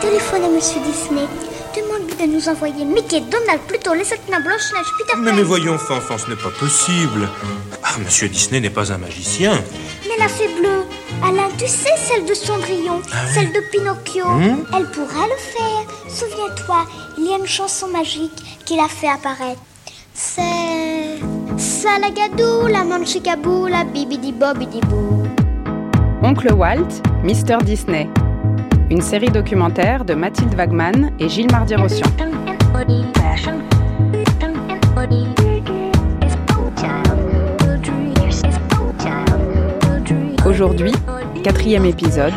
Téléphone à Monsieur Disney. Demande-lui de nous envoyer Mickey, Donald, plutôt les nains, Blanche-Neige, Peter Pan. Mais, mais voyons, Fanfan, ce n'est pas possible. Ah, Monsieur Disney n'est pas un magicien. Mais la fée bleue, Alain, tu sais, celle de Cendrillon, celle de Pinocchio, Hmm elle pourra le faire. Souviens-toi, il y a une chanson magique qu'il a fait apparaître. C'est Salagadou, la manchikabou, la bibidi bobidi bou. Oncle Walt, Mr. Disney. Une série documentaire de Mathilde Wagman et Gilles Mardi-Rossian. Aujourd'hui, quatrième épisode,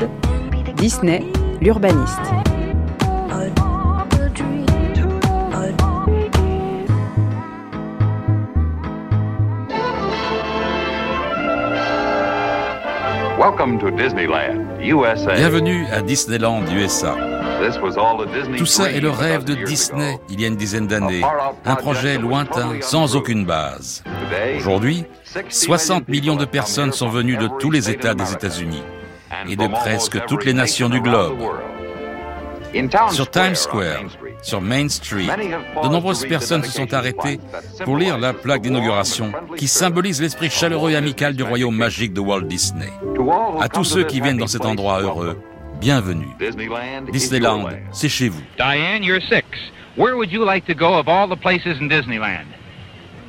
Disney, l'urbaniste. Welcome to Disneyland, USA. Bienvenue à Disneyland USA. Tout ça est le rêve de Disney il y a une dizaine d'années. Un projet lointain, sans aucune base. Aujourd'hui, 60 60 millions de personnes sont venues de tous les États des États-Unis et de presque toutes les nations du globe. Sur Times Square, sur Main Street, de nombreuses personnes se sont arrêtées pour lire la plaque d'inauguration qui symbolise l'esprit chaleureux et amical du royaume magique de Walt Disney. À tous ceux qui viennent dans cet endroit heureux, bienvenue. Disneyland, c'est chez vous. Diane, you're six. Where would you like to go of all the places in Disneyland?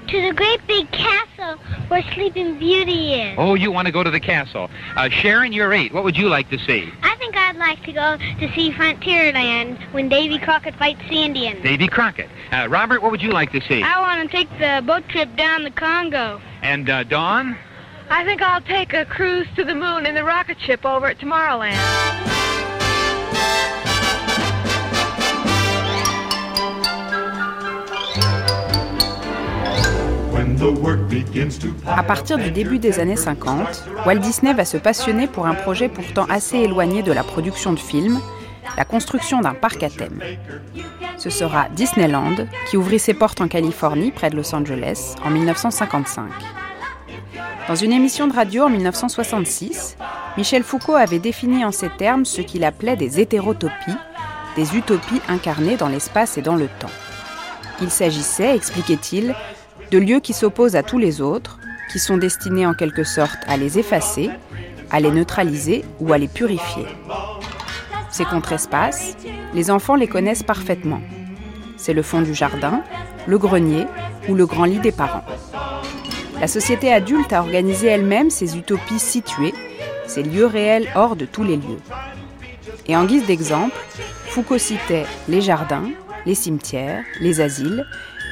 To the great big castle where Sleeping Beauty is. Oh, you want to go to the castle. Uh, Sharon, you're eight. What would you like to see? I think I'd like to go to see Frontierland when Davy Crockett fights the Indians. Davy Crockett. Uh, Robert, what would you like to see? I want to take the boat trip down the Congo. And uh, Dawn? I think I'll take a cruise to the moon in the rocket ship over at Tomorrowland. À partir du début des années 50, Walt Disney va se passionner pour un projet pourtant assez éloigné de la production de films, la construction d'un parc à thème. Ce sera Disneyland qui ouvrit ses portes en Californie, près de Los Angeles, en 1955. Dans une émission de radio en 1966, Michel Foucault avait défini en ces termes ce qu'il appelait des hétérotopies, des utopies incarnées dans l'espace et dans le temps. Il s'agissait, expliquait-il, de lieux qui s'opposent à tous les autres, qui sont destinés en quelque sorte à les effacer, à les neutraliser ou à les purifier. Ces contre-espaces, les enfants les connaissent parfaitement. C'est le fond du jardin, le grenier ou le grand lit des parents. La société adulte a organisé elle-même ces utopies situées, ces lieux réels hors de tous les lieux. Et en guise d'exemple, Foucault citait les jardins, les cimetières, les asiles,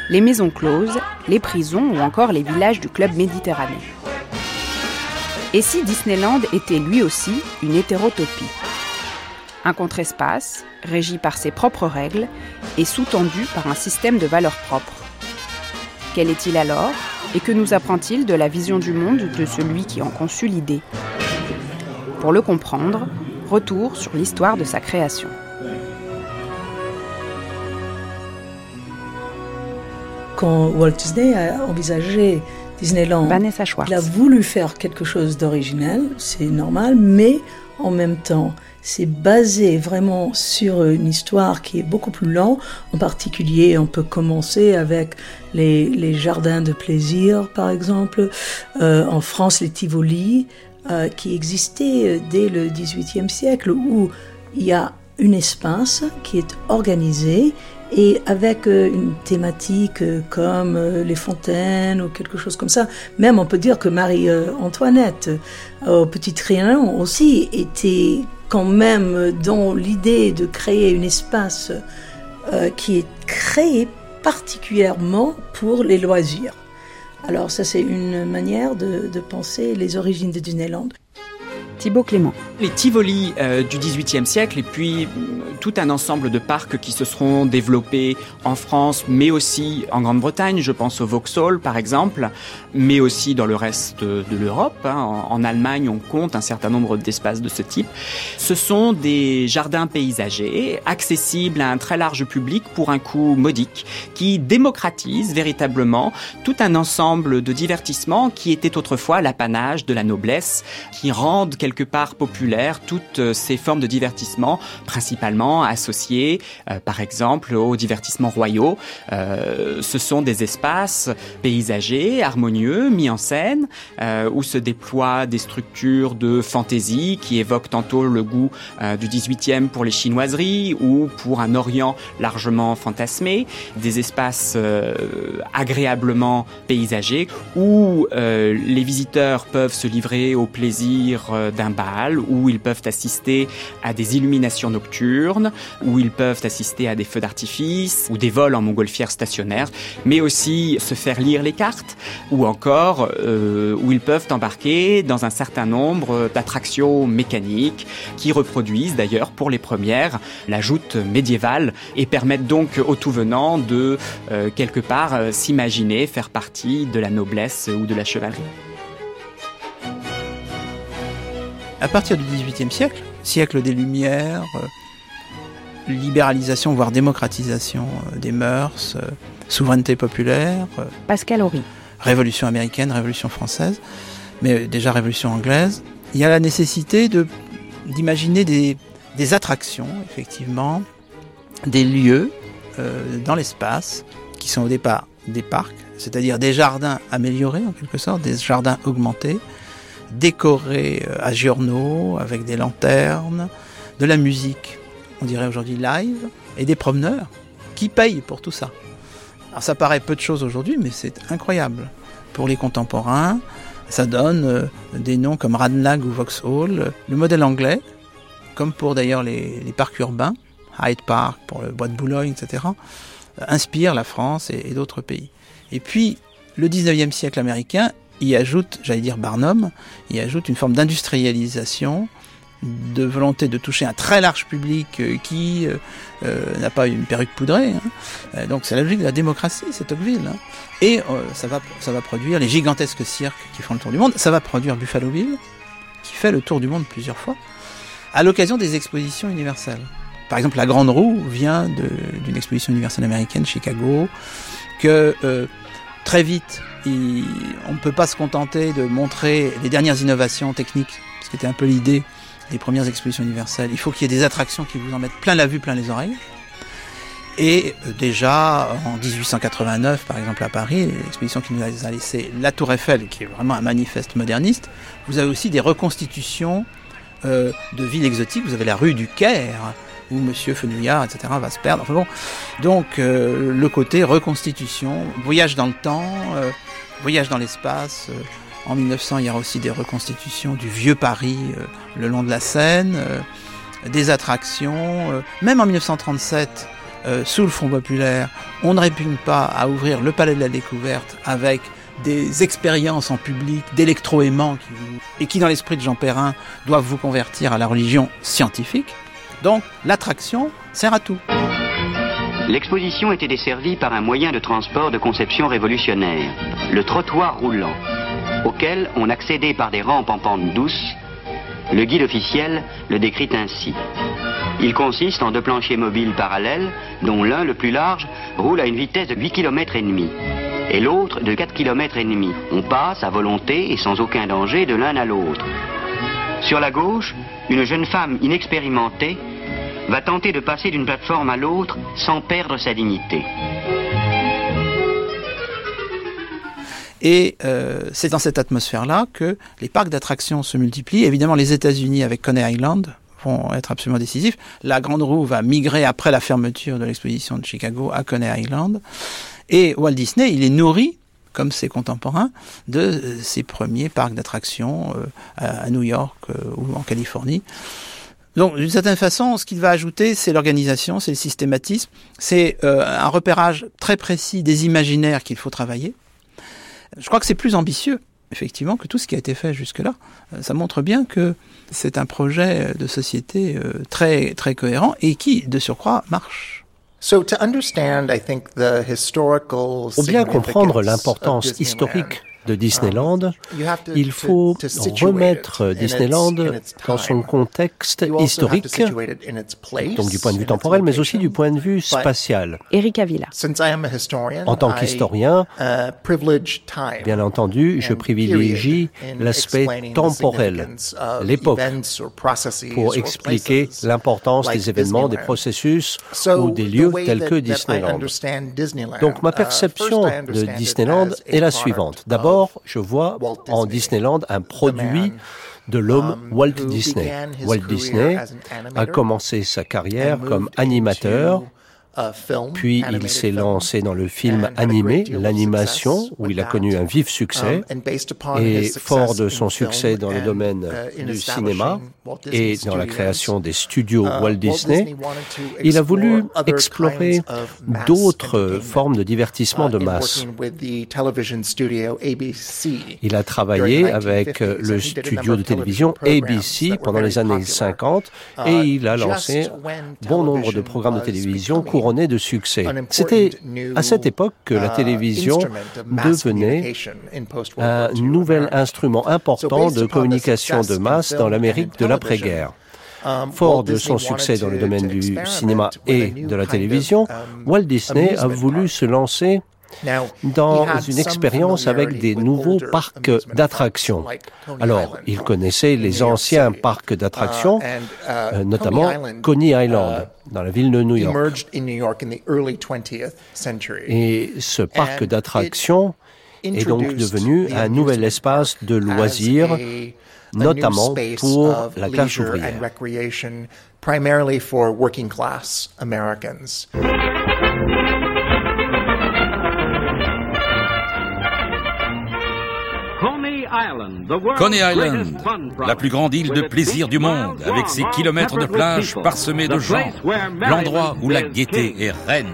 les maisons closes, les prisons ou encore les villages du club méditerranéen. Et si Disneyland était lui aussi une hétérotopie? Un contre-espace, régi par ses propres règles et sous-tendu par un système de valeurs propres. Quel est-il alors? Et que nous apprend-il de la vision du monde de celui qui en conçut l'idée Pour le comprendre, retour sur l'histoire de sa création. Quand Walt Disney a envisagé Disneyland, Vanessa Schwartz. il a voulu faire quelque chose d'original, c'est normal, mais en même temps, c'est basé vraiment sur une histoire qui est beaucoup plus lente. En particulier, on peut commencer avec les, jardins de plaisir, par exemple. Euh, en France, les Tivoli, euh, qui existaient dès le XVIIIe siècle, où il y a un espace qui est organisé et avec euh, une thématique euh, comme euh, les fontaines ou quelque chose comme ça. Même on peut dire que Marie-Antoinette au Petit Trianon aussi était quand même dans l'idée de créer un espace qui est créé particulièrement pour les loisirs. Alors ça c'est une manière de, de penser les origines de Disneyland. Les Tivoli euh, du XVIIIe siècle et puis euh, tout un ensemble de parcs qui se seront développés en France, mais aussi en Grande-Bretagne. Je pense au Vauxhall, par exemple, mais aussi dans le reste de l'Europe. Hein. En, Allemagne, on compte un certain nombre d'espaces de ce type. Ce sont des jardins paysagers accessibles à un très large public pour un coût modique, qui démocratisent véritablement tout un ensemble de divertissements qui étaient autrefois l'apanage de la noblesse, qui rendent quelque part populaire toutes euh, ces formes de divertissement, principalement associées, euh, par exemple, aux divertissements royaux. Euh, ce sont des espaces paysagers, harmonieux, mis en scène, où se déploient des structures de fantaisie qui évoquent tantôt le goût du 18e pour les chinoiseries ou pour un Orient largement fantasmé, des espaces agréablement paysagers où les visiteurs peuvent se livrer au plaisir d'un bal, où ils peuvent assister à des illuminations nocturnes, où ils peuvent assister à des feux d'artifice ou des vols en montgolfière stationnaire, mais aussi se faire lire les cartes, ou encore euh, où ils peuvent embarquer dans un certain nombre d'attractions mécaniques qui reproduisent d'ailleurs pour les premières la joute médiévale et permettent donc aux tout venants de euh, quelque part euh, s'imaginer faire partie de la noblesse ou de la chevalerie. À partir du XVIIIe siècle, siècle des Lumières, euh, libéralisation voire démocratisation euh, des mœurs, euh, souveraineté populaire. Pascal Horry. Révolution américaine, révolution française, mais déjà révolution anglaise. Il y a la nécessité de d'imaginer des, des, attractions, effectivement, des lieux dans l'espace qui sont au départ des parcs, c'est-à-dire des jardins améliorés en quelque sorte, des jardins augmentés, décoré euh, à Giorno avec des lanternes, de la musique, on dirait aujourd'hui live, et des promeneurs qui payent pour tout ça. Alors ça paraît peu de choses aujourd'hui, mais c'est incroyable. Pour les contemporains, ça donne euh, des noms comme Radlag ou Vauxhall, le modèle anglais, comme pour d'ailleurs les, parcs urbains, Hyde Park pour le bois de Boulogne, etc., inspire la France et, et d'autres pays. Et puis, le 19e siècle américain y ajoute, j'allais dire Barnum, il ajoute une forme d'industrialisation, de volonté de toucher un très large public euh, qui euh, euh, n'a pas une perruque poudrée. Hein. donc c'est la logique de la démocratie, c'est Tocqueville. Hein. Et ça, va, ça va produire les gigantesques cirques qui font le tour du monde. Ça va produire Buffalo Bill, qui fait le tour du monde plusieurs fois, à l'occasion des expositions universelles. Par exemple, la Grande Roue vient d'une exposition universelle américaine, Chicago, que très vite on ne peut pas se contenter de montrer les dernières innovations techniques, ce qui était un peu l'idée des premières expositions universelles. Il faut qu'il y ait des attractions qui vous en mettent plein la vue, plein les oreilles. Et euh, déjà en 1889, par exemple à Paris, l'exposition qui nous a laissé la Tour Eiffel, qui est vraiment un manifeste moderniste, vous avez aussi des reconstitutions euh, de villes exotiques. Vous avez la rue du Caire, où Monsieur Fenouillard, etc., va se perdre. Donc euh, le côté reconstitution, voyage dans le temps, voyage dans l'espace. Euh, en 1900, il y aura aussi des reconstitutions du vieux Paris euh, le long de la Seine, euh, des attractions. Même en 1937, sous le Front populaire, on ne répugne pas à ouvrir le Palais de la Découverte avec des expériences en public d'électroaimants et qui, dans l'esprit de Jean Perrin, doivent vous convertir à la religion scientifique. Donc, l'attraction sert à tout. L'exposition était desservie par un moyen de transport de conception révolutionnaire, le trottoir roulant, auquel on accédait par des rampes en pente douce. Le guide officiel le décrit ainsi. Il consiste en deux planchers mobiles parallèles, dont l'un, le plus large, roule à une vitesse de 8 km et demi, et l'autre de 4 km et demi. On passe à volonté et sans aucun danger de l'un à l'autre. Sur la gauche, une jeune femme inexpérimentée va tenter de passer d'une plateforme à l'autre sans perdre sa dignité. Et euh, c'est dans cette atmosphère-là que les parcs d'attractions se multiplient. Évidemment, les États-Unis avec Coney Island vont être absolument décisifs. La Grande Roue va migrer après la fermeture de l'exposition de Chicago à Coney Island. Et Walt Disney, il est nourri, comme ses contemporains, de euh, ses premiers parcs d'attractions euh, à New York ou en Californie. Donc, d'une certaine façon, ce qu'il va ajouter, c'est l'organisation, c'est le systématisme, c'est euh, un repérage très précis des imaginaires qu'il faut travailler. Je crois que c'est plus ambitieux effectivement que tout ce qui a été fait jusque-là, euh, ça montre bien que c'est un projet de société euh, très, très cohérent et qui, de surcroît, marche. Pour bien comprendre l'importance historique de Disneyland, um, il faut remettre Disneyland dans son contexte historique, donc du point de vue temporel, mais aussi du point de vue spatial. Eric Avila. En tant qu'historien, uh, bien entendu, je privilégie l'aspect temporel, l'époque, pour expliquer l'importance des événements, des processus ou des lieux tels que Disneyland. Donc ma uh, perception de Disneyland est la suivante. D'abord, je vois en Disneyland un produit de l'homme um, Walt Disney. Walt Disney a commencé sa carrière comme animateur puis il s'est lancé dans le film animé, l'animation, où il a connu un vif succès. Um, et fort de son succès dans le domaine uh, du cinéma et dans la création des studios uh, Walt Disney, il a voulu explorer d'autres formes de divertissement uh, de masse. Il a travaillé avec euh, le studio de télévision ABC pendant les années 50 et il a lancé bon nombre de programmes de télévision de succès. C'était à cette époque que la uh, télévision devenait un nouvel instrument important de communication de masse dans l'Amérique de l'après-guerre. Um, Fort de son succès dans le domaine du cinéma et de la télévision, um, Walt Disney a voulu se lancer dans une expérience avec des nouveaux parcs d'attractions. Alors, il connaissait les anciens parcs d'attractions, uh, euh, notamment Coney Island, uh, dans la ville de New York. Et ce parc d'attractions est donc devenu un nouvel espace de loisirs, notamment pour la classe ouvrière. Coney Island, la plus grande île de plaisir du monde, avec ses kilomètres de plage parsemés de gens, l'endroit où la gaieté est reine.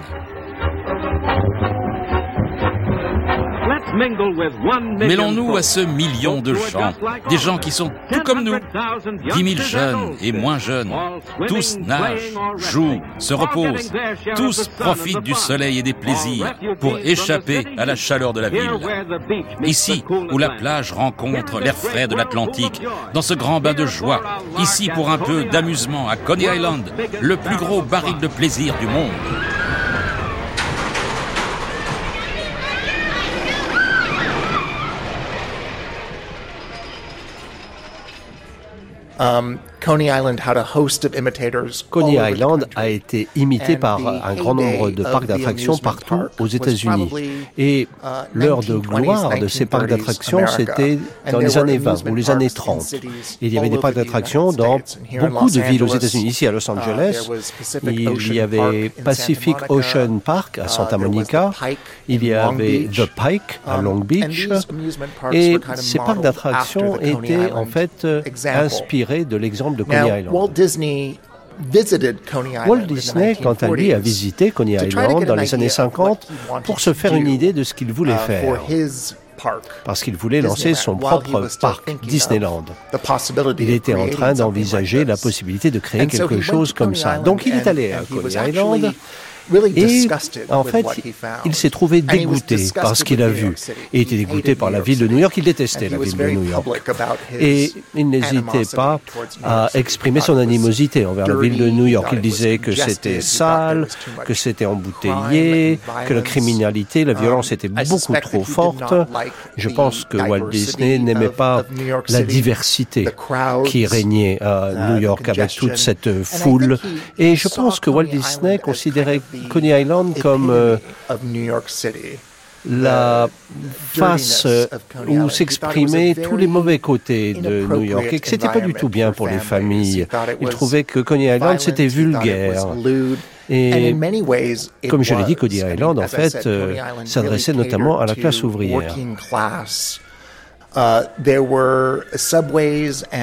Mêlons-nous à ce million de gens, des gens qui sont tout comme nous, 10 000 jeunes et moins jeunes, tous nagent, jouent, se reposent, tous profitent du soleil et des plaisirs pour échapper à la chaleur de la ville. Ici, où la plage rencontre l'air frais de l'Atlantique, dans ce grand bain de joie, ici pour un peu d'amusement à Coney Island, le plus gros baril de plaisir du monde. Um, Coney Island a été imité par un grand nombre de parcs d'attractions partout aux États-Unis. Et uh, l'heure de gloire de ces parcs d'attractions, c'était dans les années 20 ou les années 30. Il y avait des parcs d'attractions dans beaucoup de villes aux États-Unis. Ici à Los uh, Angeles, il y avait Pacific Ocean Park à Santa Monica, il y avait The Pike à um, Long Beach, et ces parcs d'attractions étaient en fait euh, inspirés de l'exemple de Coney Island. Walt Disney, quant à lui, a visité Coney Island dans les années 50 pour se faire une idée de ce qu'il voulait uh, faire. Parce qu'il voulait lancer son propre parc, Disneyland. Il était en train d'envisager la possibilité de créer quelque chose comme ça. Donc il est allé à Coney Island et en fait, il s'est trouvé dégoûté par ce qu'il a vu. Il était dégoûté par la ville de New York, il détestait la ville de New York. Et il n'hésitait pas à exprimer son animosité envers la ville de New York. Il disait que c'était sale, que c'était embouteillé, que la criminalité, la violence était beaucoup trop forte. Je pense que Walt Disney n'aimait pas la diversité qui régnait à New York avec toute cette foule. Et je pense que Walt Disney considérait Coney Island comme euh, la face où s'exprimaient tous les mauvais côtés de New York. Et que c'était pas du tout bien pour les familles. Il trouvait que Coney Island c'était vulgaire. Et comme je l'ai dit, Coney Island en fait euh, s'adressait notamment à la classe ouvrière. Uh,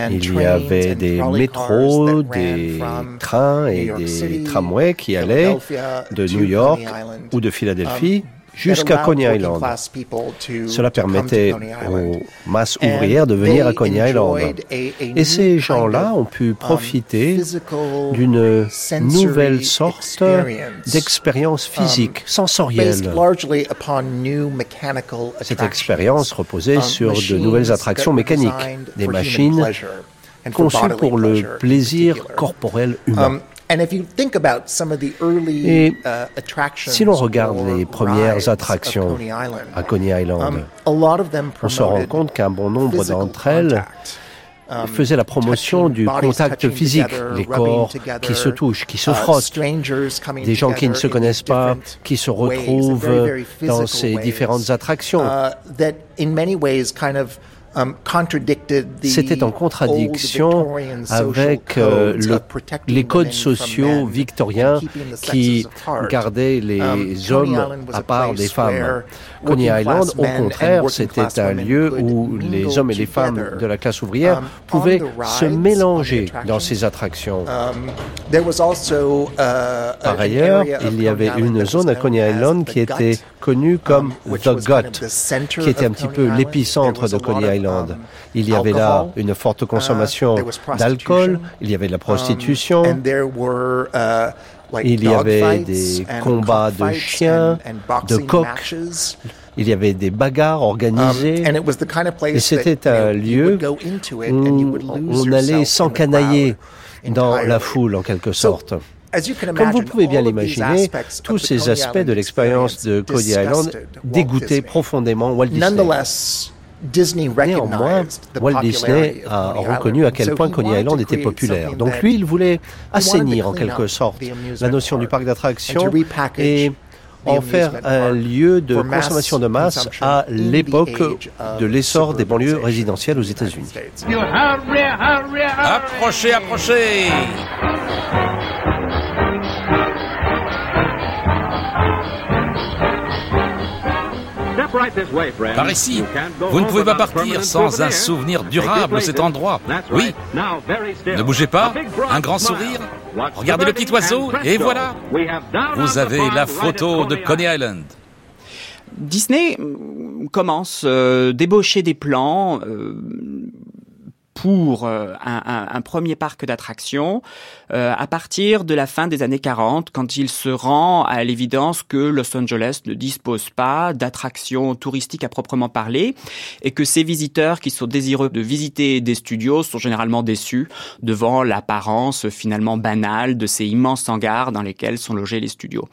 il y avait des métros, des trains et des tramways qui allaient de New York ou de Philadelphie jusqu'à Coney Island. Cela permettait aux masses ouvrières de venir à Coney Island. Et ces gens-là ont pu um, profiter d'une nouvelle sorte d'expérience um, physique, sensorielle. Cette expérience reposait um, sur de nouvelles attractions mécaniques, des machines conçues pour le plaisir corporel humain. Et si l'on regarde les premières attractions à Coney Island, um, on se rend compte qu'un bon nombre d'entre elles um, faisaient la promotion du contact physique, les corps qui se touchent, qui se uh, frottent, des gens qui ne se connaissent pas, qui se retrouvent dans ces différentes attractions. Um, C'était en contradiction avec euh, les codes sociaux victoriens qui gardaient les um, hommes à part des femmes. Coney Island, au contraire, c'était un lieu où les hommes et les femmes de la classe ouvrière um, pouvaient se mélanger dans ces attractions. Uh, par ailleurs, il y avait une zone à Coney Island qui était connue comme The Gut, qui était un petit peu l'épicentre de Coney Island. Um, il y avait là une forte uh, consommation d'alcool, il y avait de la um, prostitution, uh, il y avait des combats de chiens, de coqs, il y avait des bagarres organisées, um, et c'était un lieu où on allait s'encanailler dans la foule en quelque sorte. Comme vous pouvez bien l'imaginer, tous ces aspects de l'expérience de Cody Island dégoûtaient profondément Walt Disney. Néanmoins, Walt Disney a reconnu à quel point Coney Island était populaire. Donc lui, il voulait assainir en quelque sorte la notion du parc d'attractions et en faire un lieu de consommation de masse à l'époque de l'essor des banlieues résidentielles aux États-Unis. Approchez, approchez Par ici, vous ne pouvez pas partir sans un souvenir durable de cet endroit. Oui. Ne bougez pas, un grand sourire. Regardez le petit oiseau et voilà. Vous avez la photo de Coney Island. Disney commence euh, débaucher des plans, euh, pour euh, un, un, premier parc d'attractions euh, à partir de la fin des années 40, quand il se rend à l'évidence que Los Angeles ne dispose pas d'attractions touristiques à proprement parler et que ces visiteurs qui sont désireux de visiter des studios sont généralement déçus devant l'apparence finalement banale de ces immenses hangars dans lesquels sont logés les studios.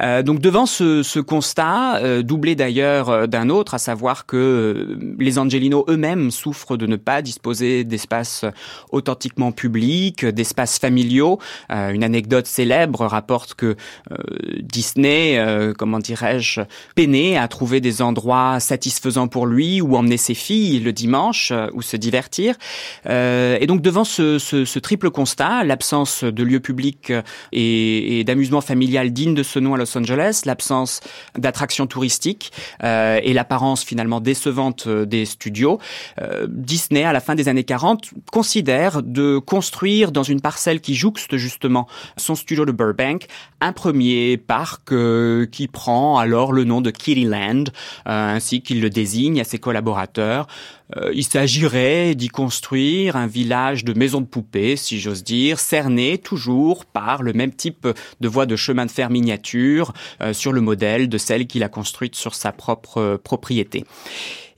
Euh, donc devant ce, ce constat, euh, doublé d'ailleurs d'un autre, à savoir que les Angelinos eux-mêmes souffrent de ne pas disposer d'espaces authentiquement publics, d'espaces familiaux. Euh, une anecdote célèbre rapporte que euh, Disney, euh, comment dirais-je, peinait à trouver des endroits satisfaisants pour lui où emmener ses filles le dimanche ou se divertir. et donc devant ce, triple constat, l'absence de lieux publics et, d'amusement familial digne de ce nom à Los Angeles, l'absence d'attractions touristiques et l'apparence finalement décevante des studios, Disney à la fin des années 40 considère de construire dans une parcelle qui jouxte justement son studio de Burbank un premier parc euh, qui prend alors le nom de Kittyland, euh, ainsi qu'il le désigne à ses collaborateurs. Euh, il s'agirait d'y construire un village de maisons de poupées, si j'ose dire, cerné toujours par le même type de voie de chemin de fer miniature sur le modèle de celle qu'il a construite sur sa propre propriété.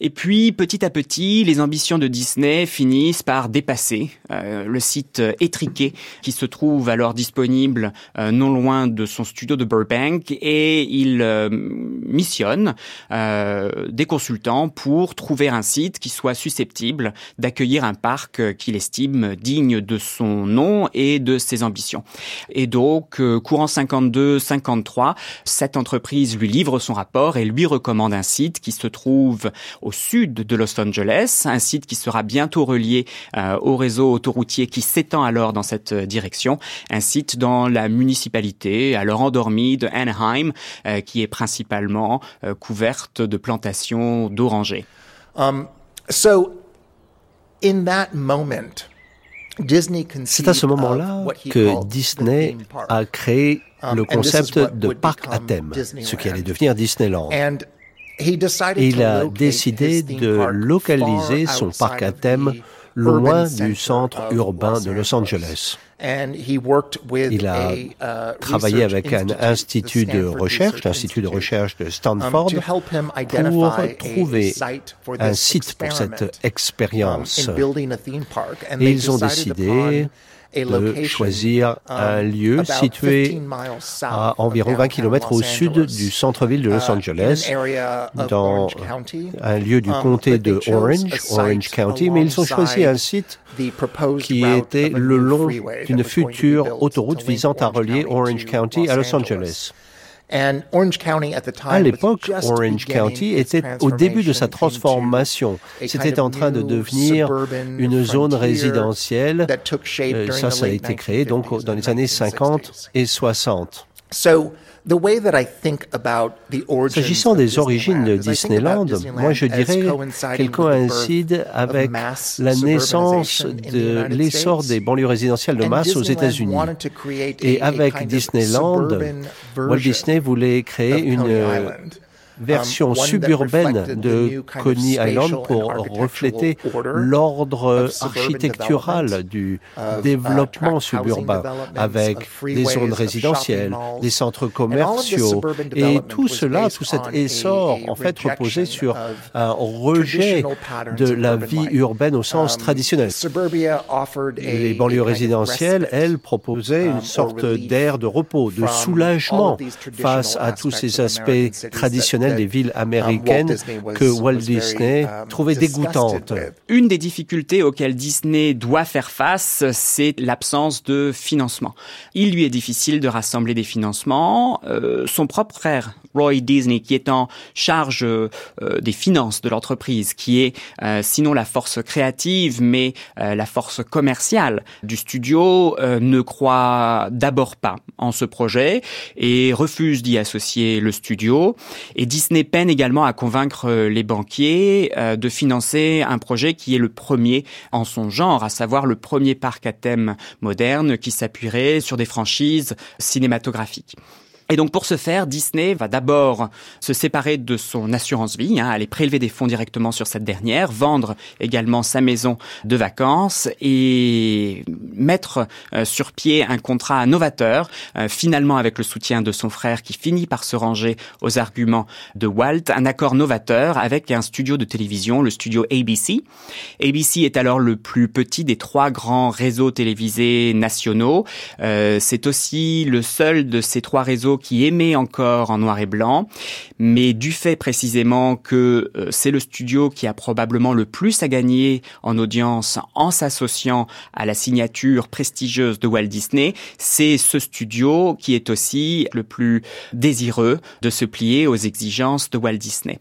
Et puis, petit à petit, les ambitions de Disney finissent par dépasser euh, le site étriqué qui se trouve alors disponible euh, non loin de son studio de Burbank et il euh, missionne des consultants pour trouver un site qui soit susceptible d'accueillir un parc qu'il estime digne de son nom et de ses ambitions. Et donc, courant 52-53, cette entreprise lui livre son rapport et lui recommande un site qui se trouve au sud de Los Angeles, un site qui sera bientôt relié euh, au réseau autoroutier qui s'étend alors dans cette euh, direction, un site dans la municipalité alors endormie de Anaheim euh, qui est principalement couverte de plantations d'orangers. Um, so in that moment C'est à ce moment-là que Disney a créé um, le concept de parc à thème, ce qui allait devenir Disneyland. Il a décidé de localiser son parc à thème loin du centre urbain de Los Angeles. Il a uh, travaillé avec un institut de recherche, l'institut de recherche de um, Stanford, pour trouver un site pour cette um, expérience. Et ils ont décidé de choisir un um, lieu situé à environ 20 km au sud du centre-ville de Los uh, Angeles, dans un lieu du um, comté de Orange, Orange County, mais ils ont choisi un site qui était le long d'une future autoroute visant à relier Orange County à Los Angeles. À l'époque, Orange County était au début de sa transformation. C'était en train de devenir une zone résidentielle. Euh, ça, ça a été créé donc dans les années 50 et 60. S'agissant des origines de Disneyland, moi je dirais qu'elle coïncide avec la naissance de l'essor des banlieues résidentielles de masse aux États-Unis. Et avec Disneyland, Walt Disney voulait créer une version um, suburbaine de Coney Island pour refléter l'ordre architectural du uh, développement suburbain avec des zones résidentielles, des centres commerciaux. et tout cela, tout cet essor en fait reposait sur un rejet de la vie urbaine au sens um, traditionnel. Les banlieues résidentielles, elles, proposaient une um, sorte d'air de repos, de soulagement face à tous ces aspects traditionnels des villes américaines que Walt Disney um, trouvait dégoûtantes. Une des difficultés auxquelles Disney doit faire face, c'est l'absence de financement. Il lui est difficile de rassembler des financements. Euh, son propre frère, Roy Disney, qui est en charge euh, des finances de l'entreprise, qui est euh, sinon la force créative, mais la force commerciale du studio, ne croit d'abord pas en ce projet et refuse d'y associer le studio. Et Disney peine également à convaincre euh, les banquiers euh, de financer un projet qui est le premier en son genre, à savoir le premier parc à thème moderne qui s'appuierait sur des franchises cinématographiques. Et donc pour ce faire, Disney va d'abord se séparer de son assurance vie, hein, aller prélever des fonds directement sur cette dernière, vendre également sa maison de vacances et mettre euh, sur pied un contrat novateur, euh, finalement avec le soutien de son frère qui finit par se ranger aux arguments de Walt, un accord novateur avec un studio de télévision, le studio ABC. ABC est alors le plus petit des trois grands réseaux télévisés nationaux. Euh, c'est aussi le seul de ces trois réseaux qui émet encore en noir et blanc, mais du fait précisément que euh, c'est le studio qui a probablement le plus à gagner en audience en s'associant à la signature prestigieuse de Walt Disney, c'est ce studio qui est aussi le plus désireux de se plier aux exigences de Walt Disney.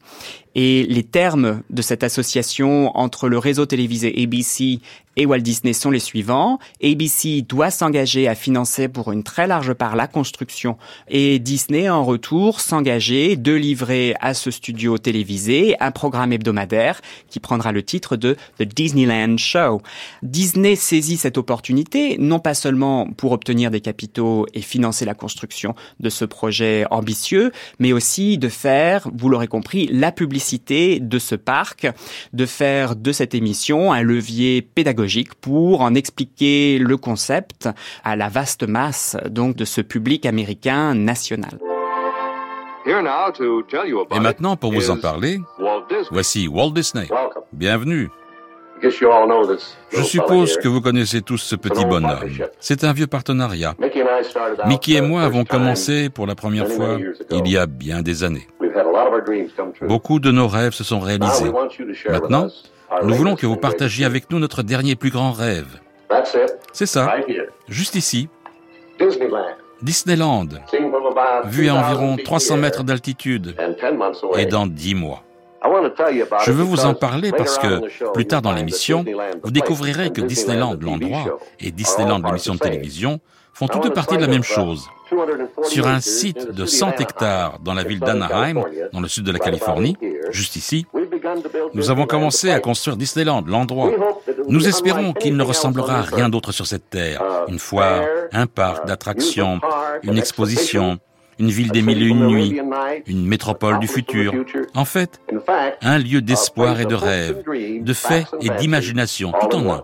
Et les termes de cette association entre le réseau télévisé ABC et Walt Disney sont les suivants. ABC doit s'engager à financer pour une très large part la construction et Disney en retour s'engager de livrer à ce studio télévisé un programme hebdomadaire qui prendra le titre de The Disneyland Show. Disney saisit cette opportunité non pas seulement pour obtenir des capitaux et financer la construction de ce projet ambitieux, mais aussi de faire, vous l'aurez compris, la publicité de ce parc, de faire de cette émission un levier pédagogique pour en expliquer le concept à la vaste masse donc de ce public américain national. Et maintenant, pour vous en parler, voici Walt Disney. Bienvenue. Je suppose que vous connaissez tous ce petit bonhomme. C'est un vieux partenariat. Mickey et moi avons commencé pour la première fois il y a bien des années. Beaucoup de nos rêves se sont réalisés. Maintenant, nous voulons que vous partagiez avec nous notre dernier plus grand rêve. C'est ça, juste ici. Disneyland, vu à environ 300 mètres d'altitude et dans 10 mois. Je veux vous en parler parce que plus tard dans l'émission, vous découvrirez que Disneyland, l'endroit, et Disneyland, l'émission de télévision, font toutes partie de la même chose. Sur un site de 100 hectares dans la ville d'Anaheim, dans le sud de la Californie, juste ici, nous avons commencé à construire Disneyland, l'endroit. Nous espérons qu'il ne ressemblera à rien d'autre sur cette terre. Une foire, un parc d'attractions, une exposition, une ville des mille et une nuits, une métropole du futur. En fait, un lieu d'espoir et de rêve, de fait et d'imagination, tout en un.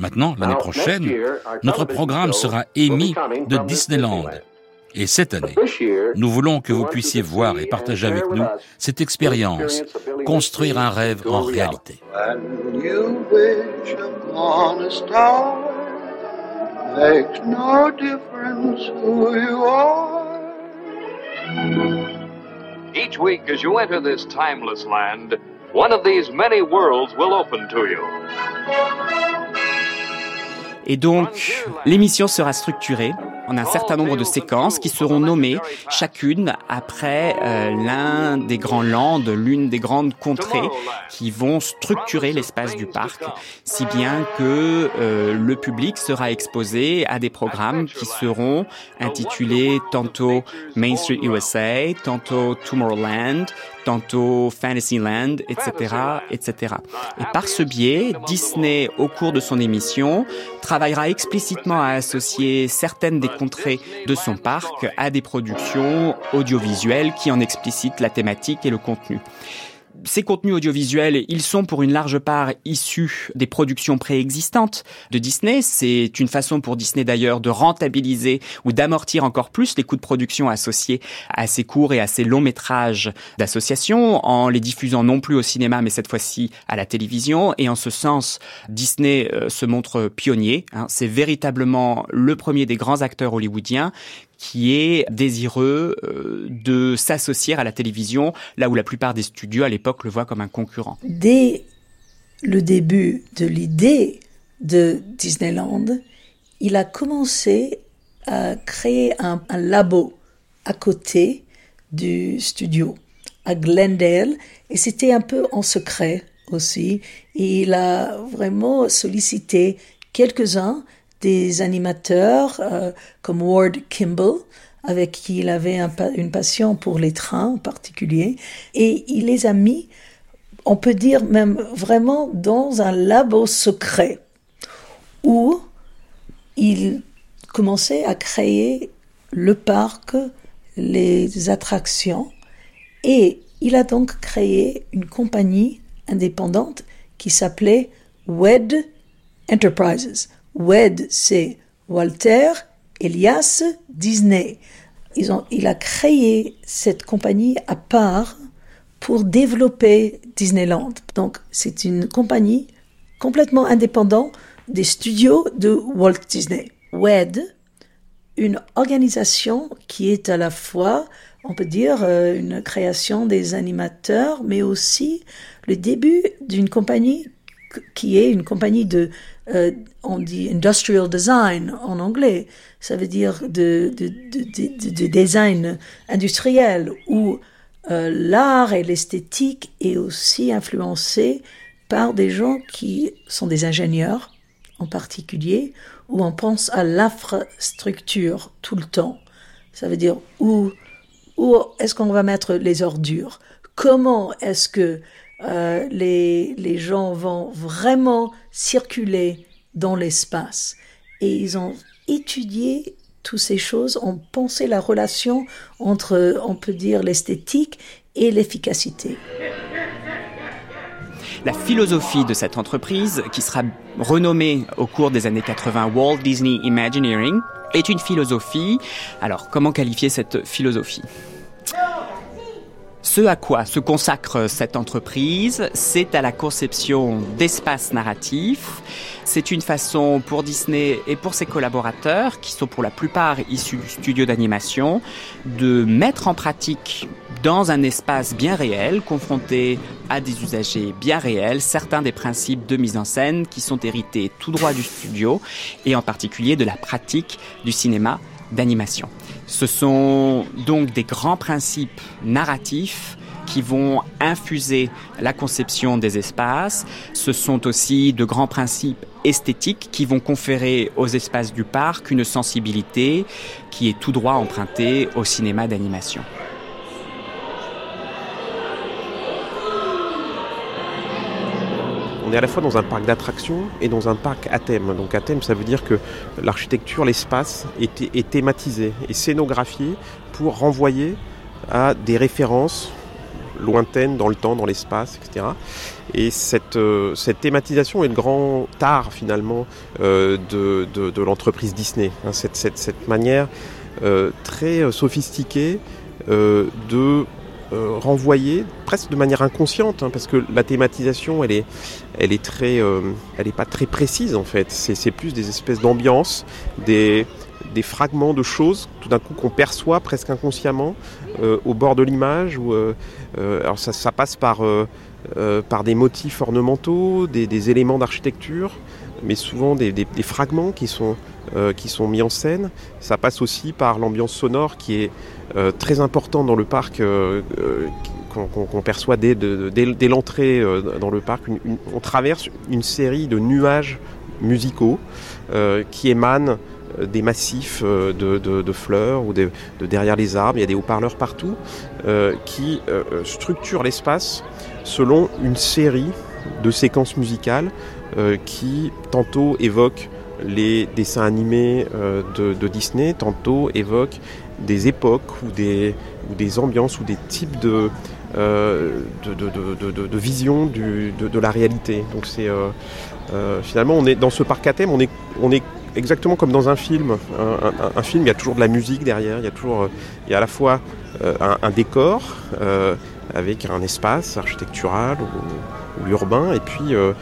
Maintenant, l'année prochaine, notre programme sera émis de Disneyland. Et cette année, nous voulons que vous puissiez voir et partager avec nous cette expérience, construire un rêve en réalité. Each week as you enter this timeless land, one of these many worlds will open to you. Et donc, l'émission sera structurée en un certain nombre de séquences qui seront nommées chacune après euh, l'un des grands landes, l'une des grandes contrées qui vont structurer l'espace du parc, si bien que euh, le public sera exposé à des programmes qui seront intitulés tantôt Main Street USA, tantôt Tomorrowland, tantôt Fantasyland, etc., etc. Et par ce biais, Disney, au cours de son émission, travaillera explicitement à associer certaines des contrées de son parc à des productions audiovisuelles qui en explicitent la thématique et le contenu ces contenus audiovisuels, ils sont pour une large part issus des productions préexistantes de Disney. C'est une façon pour Disney d'ailleurs de rentabiliser ou d'amortir encore plus les coûts de production associés à ces courts et à ces longs métrages d'association en les diffusant non plus au cinéma mais cette fois-ci à la télévision. Et en ce sens, Disney euh, se montre pionnier. Hein. C'est véritablement le premier des grands acteurs hollywoodiens qui est désireux euh, de s'associer à la télévision, là où la plupart des studios à l'époque le voient comme un concurrent. Dès le début de l'idée de Disneyland, il a commencé à créer un, labo à côté du studio à Glendale et c'était un peu en secret aussi. Il a vraiment sollicité quelques-uns des animateurs euh, comme Ward Kimball, avec qui il avait une passion pour les trains en particulier, et il les a mis, on peut dire même vraiment dans un labo secret, où il commençait à créer le parc, les attractions, et il a donc créé une compagnie indépendante qui s'appelait WED Enterprises. Wed, c'est Walter Elias Disney. Ils ont, il a créé cette compagnie à part pour développer Disneyland. Donc, c'est une compagnie complètement indépendante des studios de Walt Disney. WED, une organisation qui est à la fois, on peut dire, euh, une création des animateurs, mais aussi le début d'une compagnie qui est une compagnie de euh, on dit industrial design en anglais, ça veut dire de, de, de, de design industriel, où euh, l'art et l'esthétique est aussi influencé par des gens qui sont des ingénieurs en particulier, où on pense à l'infrastructure tout le temps. Ça veut dire où, où est-ce qu'on va mettre les ordures? Comment est-ce que euh, les, les gens vont vraiment circuler dans l'espace. Et ils ont étudié toutes ces choses, ont pensé la relation entre, on peut dire, l'esthétique et l'efficacité. La philosophie de cette entreprise, qui sera renommée au cours des années 80 Walt Disney Imagineering, est une philosophie. Alors, comment qualifier cette philosophie? Ce à quoi se consacre cette entreprise, c'est à la conception d'espaces narratifs. C'est une façon pour Disney et pour ses collaborateurs, qui sont pour la plupart issus du studio d'animation, de mettre en pratique dans un espace bien réel, confronté à des usagers bien réels, certains des principes de mise en scène qui sont hérités tout droit du studio et en particulier de la pratique du cinéma d'animation. Ce sont donc des grands principes narratifs qui vont infuser la conception des espaces. Ce sont aussi de grands principes esthétiques qui vont conférer aux espaces du parc une sensibilité qui est tout droit empruntée au cinéma d'animation. On est à la fois dans un parc d'attractions et dans un parc à thème. Donc à thème, ça veut dire que l'architecture, l'espace est, est thématisé et scénographié pour renvoyer à des références lointaines dans le temps, dans l'espace, etc. Et cette, euh, cette thématisation est le grand art finalement euh, de, de, l'entreprise Disney. Hein, cette, cette, cette, manière euh, très sophistiquée de renvoyer presque de manière inconsciente, hein, parce que la thématisation, elle est, elle est très, elle est pas très précise en fait. C'est plus des espèces d'ambiance, des, des fragments de choses, tout d'un coup qu'on perçoit presque inconsciemment au bord de l'image. Ou alors ça, ça passe par euh, par des motifs ornementaux, des, éléments d'architecture, mais souvent des, fragments qui sont, euh, qui sont mis en scène. Ça passe aussi par l'ambiance sonore qui est euh, très importante dans le parc, qu'on perçoit dès, l'entrée dans le parc. on traverse une série de nuages musicaux qui émanent des massifs de, fleurs ou de, derrière les arbres. Il y a des haut-parleurs partout qui structurent l'espace selon une série de séquences musicales euh, qui tantôt évoquent les dessins animés euh, de, Disney, tantôt évoquent des époques ou des, ou des ambiances ou des types de, euh, de, vision de, la réalité. Donc c'est finalement on est dans ce parc à thème, on est, on est exactement comme dans un film. Un, film, il y a toujours de la musique derrière, il y a toujours, il y a à la fois un, un, décor, avec un espace architectural ou, urbain et puis euh,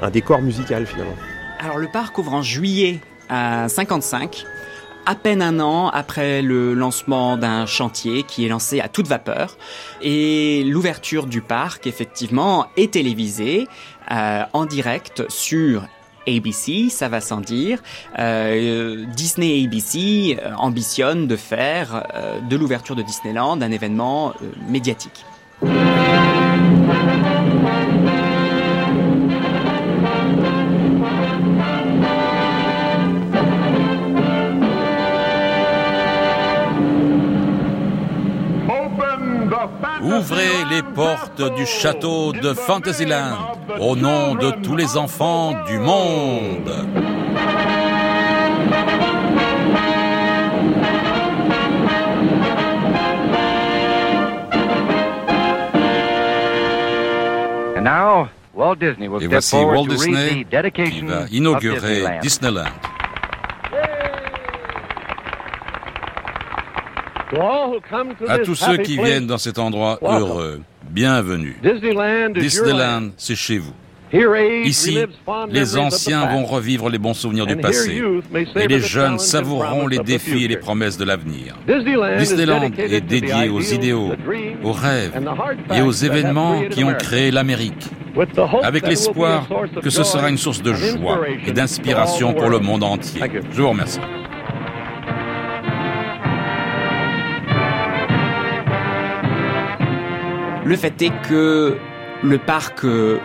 un décor musical finalement. Alors le parc ouvre en juillet à 55 à peine un an après le lancement d'un chantier qui est lancé à toute vapeur. Et l'ouverture du parc, effectivement, est télévisée euh, en direct sur ABC, ça va sans dire. Euh, Disney ABC euh, ambitionne de faire euh, de l'ouverture de Disneyland un événement médiatique. Ouvrez les portes du château de Fantasyland au nom de tous les enfants du monde. Et voici Walt Disney qui va inaugurer Disneyland. À tous ceux qui viennent dans cet endroit heureux, bienvenue. Disneyland, c'est chez vous. Ici, les anciens vont revivre les bons souvenirs du passé et les jeunes savoureront les défis et les promesses de l'avenir. Disneyland est dédié aux idéaux, aux rêves et aux événements qui ont créé l'Amérique, avec l'espoir que ce sera une source de joie et d'inspiration pour le monde entier. Je vous remercie. Le fait est que le parc euh,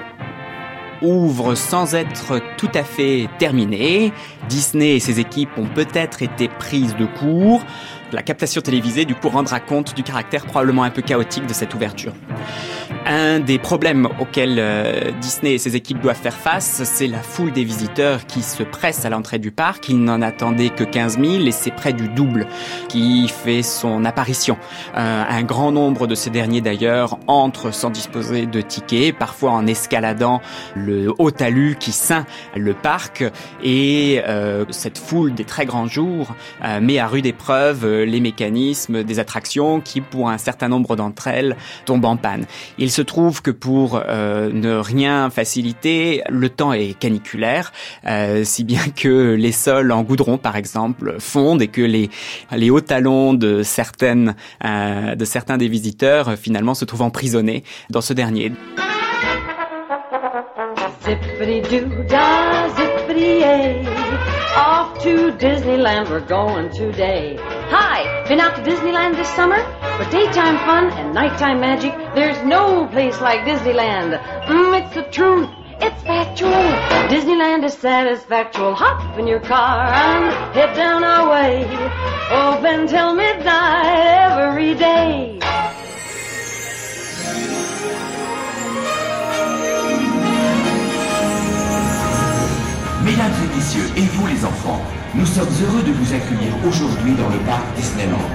ouvre sans être tout à fait terminé. Disney et ses équipes ont peut-être été prises de court. La captation télévisée, du coup, rendra compte du caractère probablement un peu chaotique de cette ouverture. Un des problèmes auxquels euh, Disney et ses équipes doivent faire face, c'est la foule des visiteurs qui se pressent à l'entrée du parc. Ils n'en attendaient que 15 000 et c'est près du double qui fait son apparition. Euh, un grand nombre de ces derniers d'ailleurs entrent sans disposer de tickets, parfois en escaladant le haut talus qui ceint le parc et euh, cette foule des très grands jours met à rude épreuve les mécanismes des attractions qui, pour un certain nombre d'entre elles, tombent en panne. Il se trouve que pour euh, ne rien faciliter, le temps est caniculaire, euh, si bien que les sols en goudron, par exemple, fondent et que les, les hauts talons de certaines, euh, de certains des visiteurs, finalement, se trouvent emprisonnés dans ce dernier. Off to Disneyland we're going today. Hi! Been out to Disneyland this summer? For daytime fun and nighttime magic, there's no place like Disneyland. Mmm, it's the truth. It's factual. Disneyland is satisfactual. Hop in your car and head down our way. Open till midnight every day. Mesdames et messieurs, et vous les enfants sommes heureux de vous accueillir aujourd'hui dans le parc Disneyland.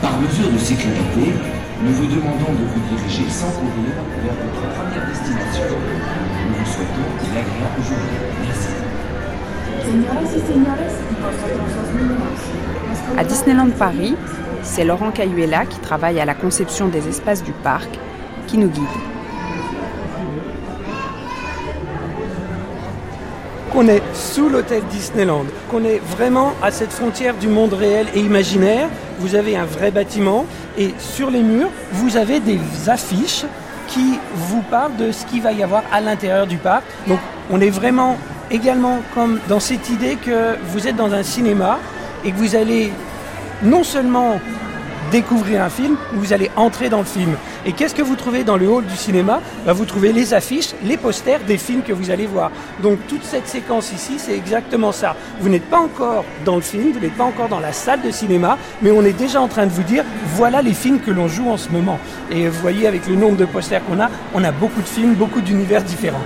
Par mesure de sécurité, nous vous demandons de vous diriger sans courir vers votre première destination. Nous vous souhaitons une agréable journée. Merci. À Disneyland Paris, c'est Laurent Cayuela qui travaille à la conception des espaces du parc qui nous guide. Qu'on est sous l'hôtel Disneyland, qu'on est vraiment à cette frontière du monde réel et imaginaire. Vous avez un vrai bâtiment et sur les murs, vous avez des affiches qui vous parlent de ce qu'il va y avoir à l'intérieur du parc. Donc on est vraiment également comme dans cette idée que vous êtes dans un cinéma et que vous allez non seulement découvrir un film, vous allez entrer dans le film. Et qu'est-ce que vous trouvez dans le hall du cinéma? Bah, Vous trouvez les affiches, les posters des films que vous allez voir. Donc toute cette séquence ici, c'est exactement ça. Vous n'êtes pas encore dans le film, vous n'êtes pas encore dans la salle de cinéma, mais on est déjà en train de vous dire, voilà les films que l'on joue en ce moment. Et vous voyez, avec le nombre de posters qu'on a, on a beaucoup de films, beaucoup d'univers différents.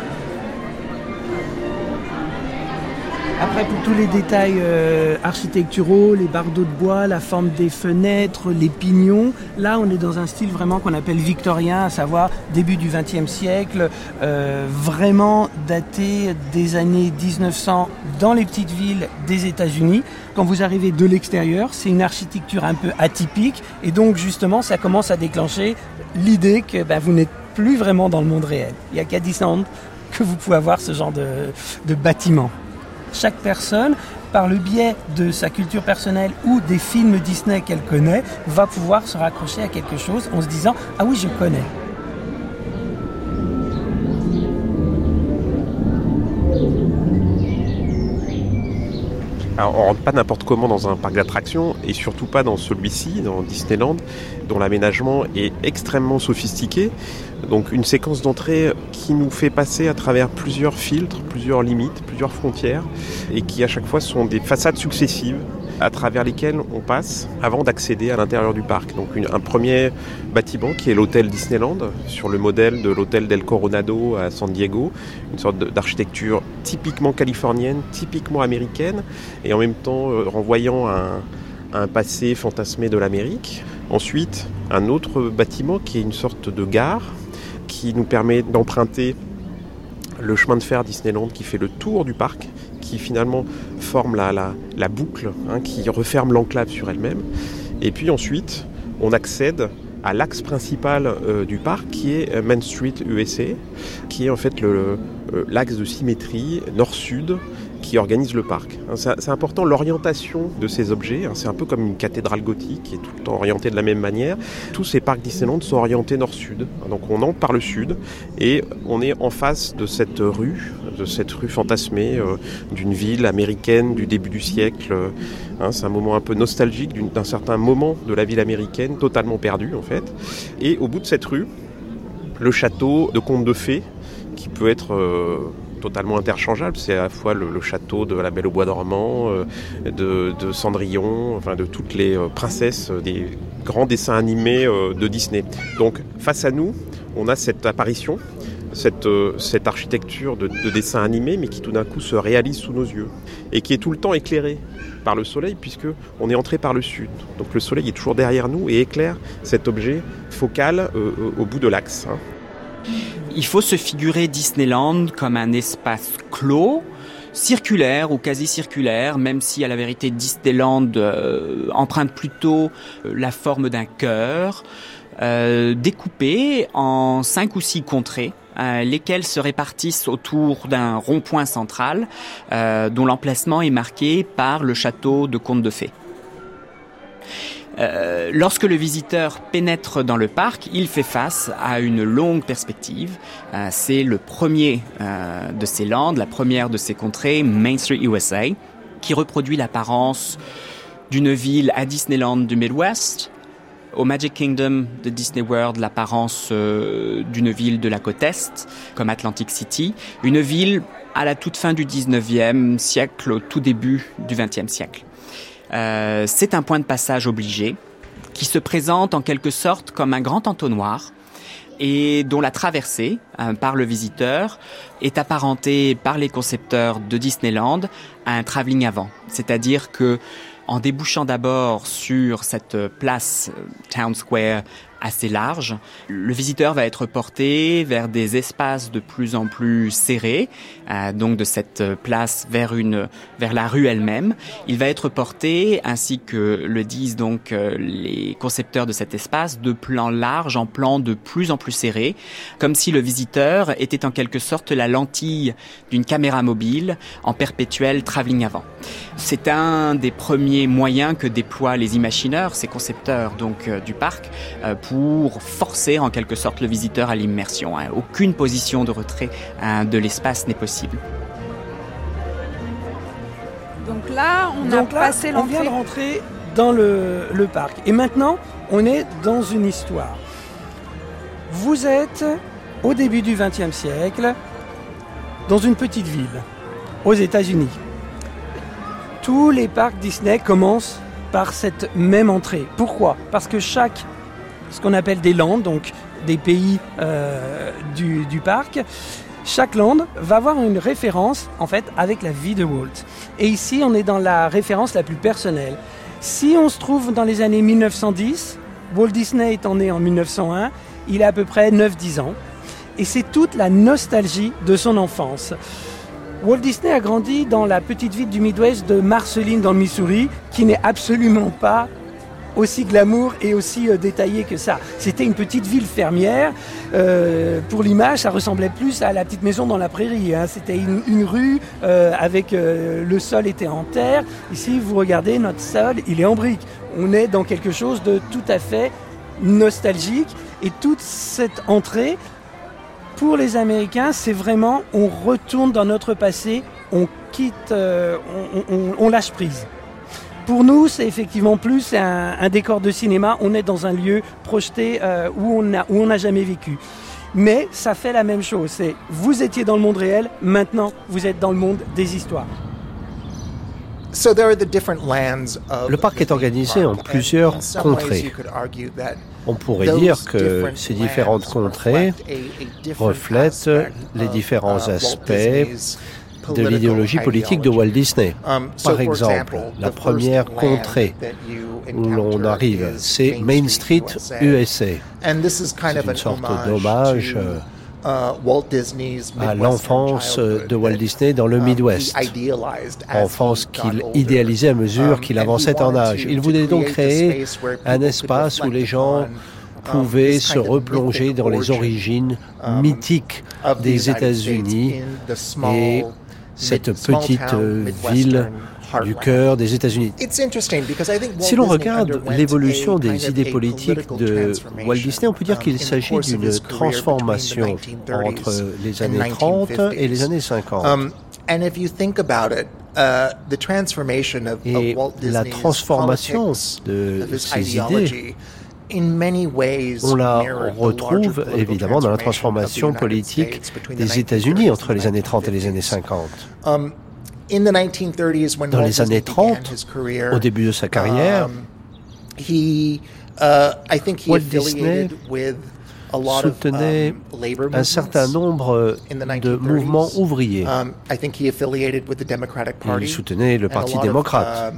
Après, pour tous les détails euh, architecturaux, les bardeaux de bois, la forme des fenêtres, les pignons, là, on est dans un style vraiment qu'on appelle victorien, à savoir début du XXe siècle, euh, vraiment daté des années 1900 dans les petites villes des États-Unis. Quand vous arrivez de l'extérieur, c'est une architecture un peu atypique, et donc justement, ça commence à déclencher l'idée que ben, vous n'êtes plus vraiment dans le monde réel. Il n'y a qu'à Disneyland que vous pouvez avoir ce genre de, de bâtiment chaque personne, par le biais de sa culture personnelle ou des films Disney qu'elle connaît, va pouvoir se raccrocher à quelque chose en se disant Ah oui, je connais. Alors, on rentre pas n'importe comment dans un parc d'attractions et surtout pas dans celui-ci, dans Disneyland, dont l'aménagement est extrêmement sophistiqué. Donc une séquence d'entrée qui nous fait passer à travers plusieurs filtres, plusieurs limites, plusieurs frontières, et qui à chaque fois sont des façades successives à travers lesquelles on passe avant d'accéder à l'intérieur du parc. Donc un premier bâtiment qui est l'hôtel Disneyland, sur le modèle de l'hôtel Del Coronado à San Diego, une sorte d'architecture typiquement californienne, typiquement américaine, et en même temps euh, renvoyant à un passé fantasmé de l'Amérique. Ensuite, un autre bâtiment qui est une sorte de gare qui nous permet d'emprunter le chemin de fer Disneyland qui fait le tour du parc, qui finalement forme la, boucle, hein, qui referme l'enclave sur elle-même. Et puis ensuite, on accède à l'axe principal euh, du parc qui est euh, Main Street USA, qui est en fait l'axe de symétrie nord-sud qui organise le parc. Hein, c'est important l'orientation de ces objets. Hein, c'est un peu comme une cathédrale gothique qui est tout le temps orientée de la même manière. Tous ces parcs Disneyland sont orientés nord-sud. Hein, donc on entre par le sud et on est en face de cette rue, de cette rue fantasmée euh, d'une ville américaine du début du siècle. c'est un moment un peu nostalgique d'un certain moment de la ville américaine, totalement perdu en fait. Et au bout de cette rue, le château de Conte de Fées, qui peut être euh, totalement interchangeable. C'est à la fois le, château de la Belle au Bois dormant, euh, de, Cendrillon, enfin de toutes les euh, princesses des grands dessins animés euh, de Disney. Donc face à nous, on a cette apparition, cette, cette architecture de, de dessin animé, mais qui tout d'un coup se réalise sous nos yeux et qui est tout le temps éclairée par le soleil puisque on est entré par le sud. Donc le soleil est toujours derrière nous et éclaire cet objet focal au bout de l'axe. Hein. Il faut se figurer Disneyland comme un espace clos, circulaire ou quasi circulaire, même si à la vérité Disneyland euh, emprunte plutôt euh, la forme d'un cœur, euh, découpé en cinq ou six contrées. lesquelles se répartissent autour d'un rond-point central dont l'emplacement est marqué par le château de Conte de Fées. Euh, lorsque le visiteur pénètre dans le parc, il fait face à une longue perspective. Euh, c'est le premier euh, de ces landes, la première de ces contrées, Main Street USA, qui reproduit l'apparence d'une ville à Disneyland du Midwest, au Magic Kingdom de Disney World l'apparence d'une ville de la côte Est, comme Atlantic City, une ville à la toute fin du 19e siècle, au tout début du 20e siècle. Euh, c'est un point de passage obligé qui se présente en quelque sorte comme un grand entonnoir et dont la traversée euh, par le visiteur est apparentée par les concepteurs de Disneyland à un travelling avant. C'est-à-dire que en débouchant d'abord sur cette place euh, Town Square assez large. Le visiteur va être porté vers des espaces de plus en plus serrés, euh, donc de cette place vers une vers la rue elle-même. Il va être porté, ainsi que le disent donc euh, les concepteurs de cet espace, de plan large en plan de plus en plus serré, comme si le visiteur était en quelque sorte la lentille d'une caméra mobile en perpétuel travelling avant. C'est un des premiers moyens que déploient les imagineurs, ces concepteurs donc euh, du parc, pour forcer en quelque sorte le visiteur à l'immersion. Hein. Aucune position de retrait hein, de l'espace n'est possible. Donc là, on a passé On vient de rentrer dans le, le parc. Et maintenant, on est dans une histoire. Vous êtes au début du XXe siècle dans une petite ville aux États-Unis. Tous les parcs Disney commencent par cette même entrée. Pourquoi? Parce que chaque ce qu'on appelle des landes, donc des pays euh, du, parc. Chaque lande va avoir une référence en fait avec la vie de Walt. Et ici, on est dans la référence la plus personnelle. Si on se trouve dans les années 1910, Walt Disney étant né en 1901, il a à peu près 9-10 ans. Et c'est toute la nostalgie de son enfance. Walt Disney a grandi dans la petite ville du Midwest de Marceline dans le Missouri, qui n'est absolument pas aussi glamour et aussi euh, détaillé que ça. C'était une petite ville fermière. Euh, pour l'image, ça ressemblait plus à la petite maison dans la prairie. Hein. C'était une, rue euh, avec le sol était en terre. Ici, vous regardez notre sol, il est en briques. On est dans quelque chose de tout à fait nostalgique. Et toute cette entrée, pour les Américains, c'est vraiment on retourne dans notre passé, on quitte, on lâche prise. Pour nous, c'est effectivement plus un, décor de cinéma. On est dans un lieu projeté euh, où on n'a jamais vécu. Mais ça fait la même chose. C'est vous étiez dans le monde réel, maintenant vous êtes dans le monde des histoires. Le parc est organisé en plusieurs contrées. On pourrait dire que ces différentes contrées reflètent les différents aspects de l'idéologie politique de Walt Disney. Um, Par exemple, la première contrée où l'on arrive, c'est Main Street, USA. C'est une sorte d'hommage euh, uh, à l'enfance de Walt Disney dans le uh, Midwest, enfance qu'il idéalisait à mesure um, qu'il avançait en âge. Il voulait donc créer un espace où les gens um, pouvaient se replonger dans les origines mythiques des États-Unis et cette petite euh, ville du cœur des États-Unis. Si l'on regarde l'évolution des idées politiques de Walt Disney, on peut dire qu'il s'agit d'une transformation entre les années 30 et les années 50. Um, uh, et la transformation de ces idées on la retrouve évidemment dans la transformation politique des États-Unis entre les années 30 et les années 50. Um, dans les années 30, au début de sa carrière, um, uh, Walt Disney soutenait um, un certain nombre de mouvements ouvriers. Il soutenait le Parti démocrate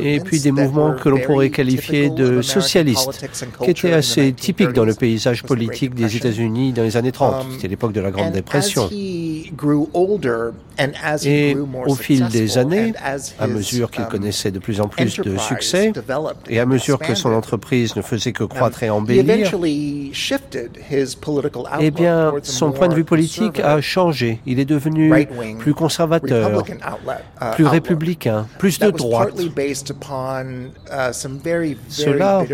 et puis des mouvements que l'on pourrait qualifier de socialistes, qui étaient assez typiques dans le paysage politique des États-Unis dans les années 30. Um, C'était l'époque de la Grande Dépression. Et au fil des années, à mesure qu'il um, connaissait de plus en plus de succès, et à mesure que son entreprise ne faisait que croître et embellir, eh bien, son point de vue politique a changé. Il est devenu plus conservateur, uh, plus républicain, plus de droite. Uh, Cela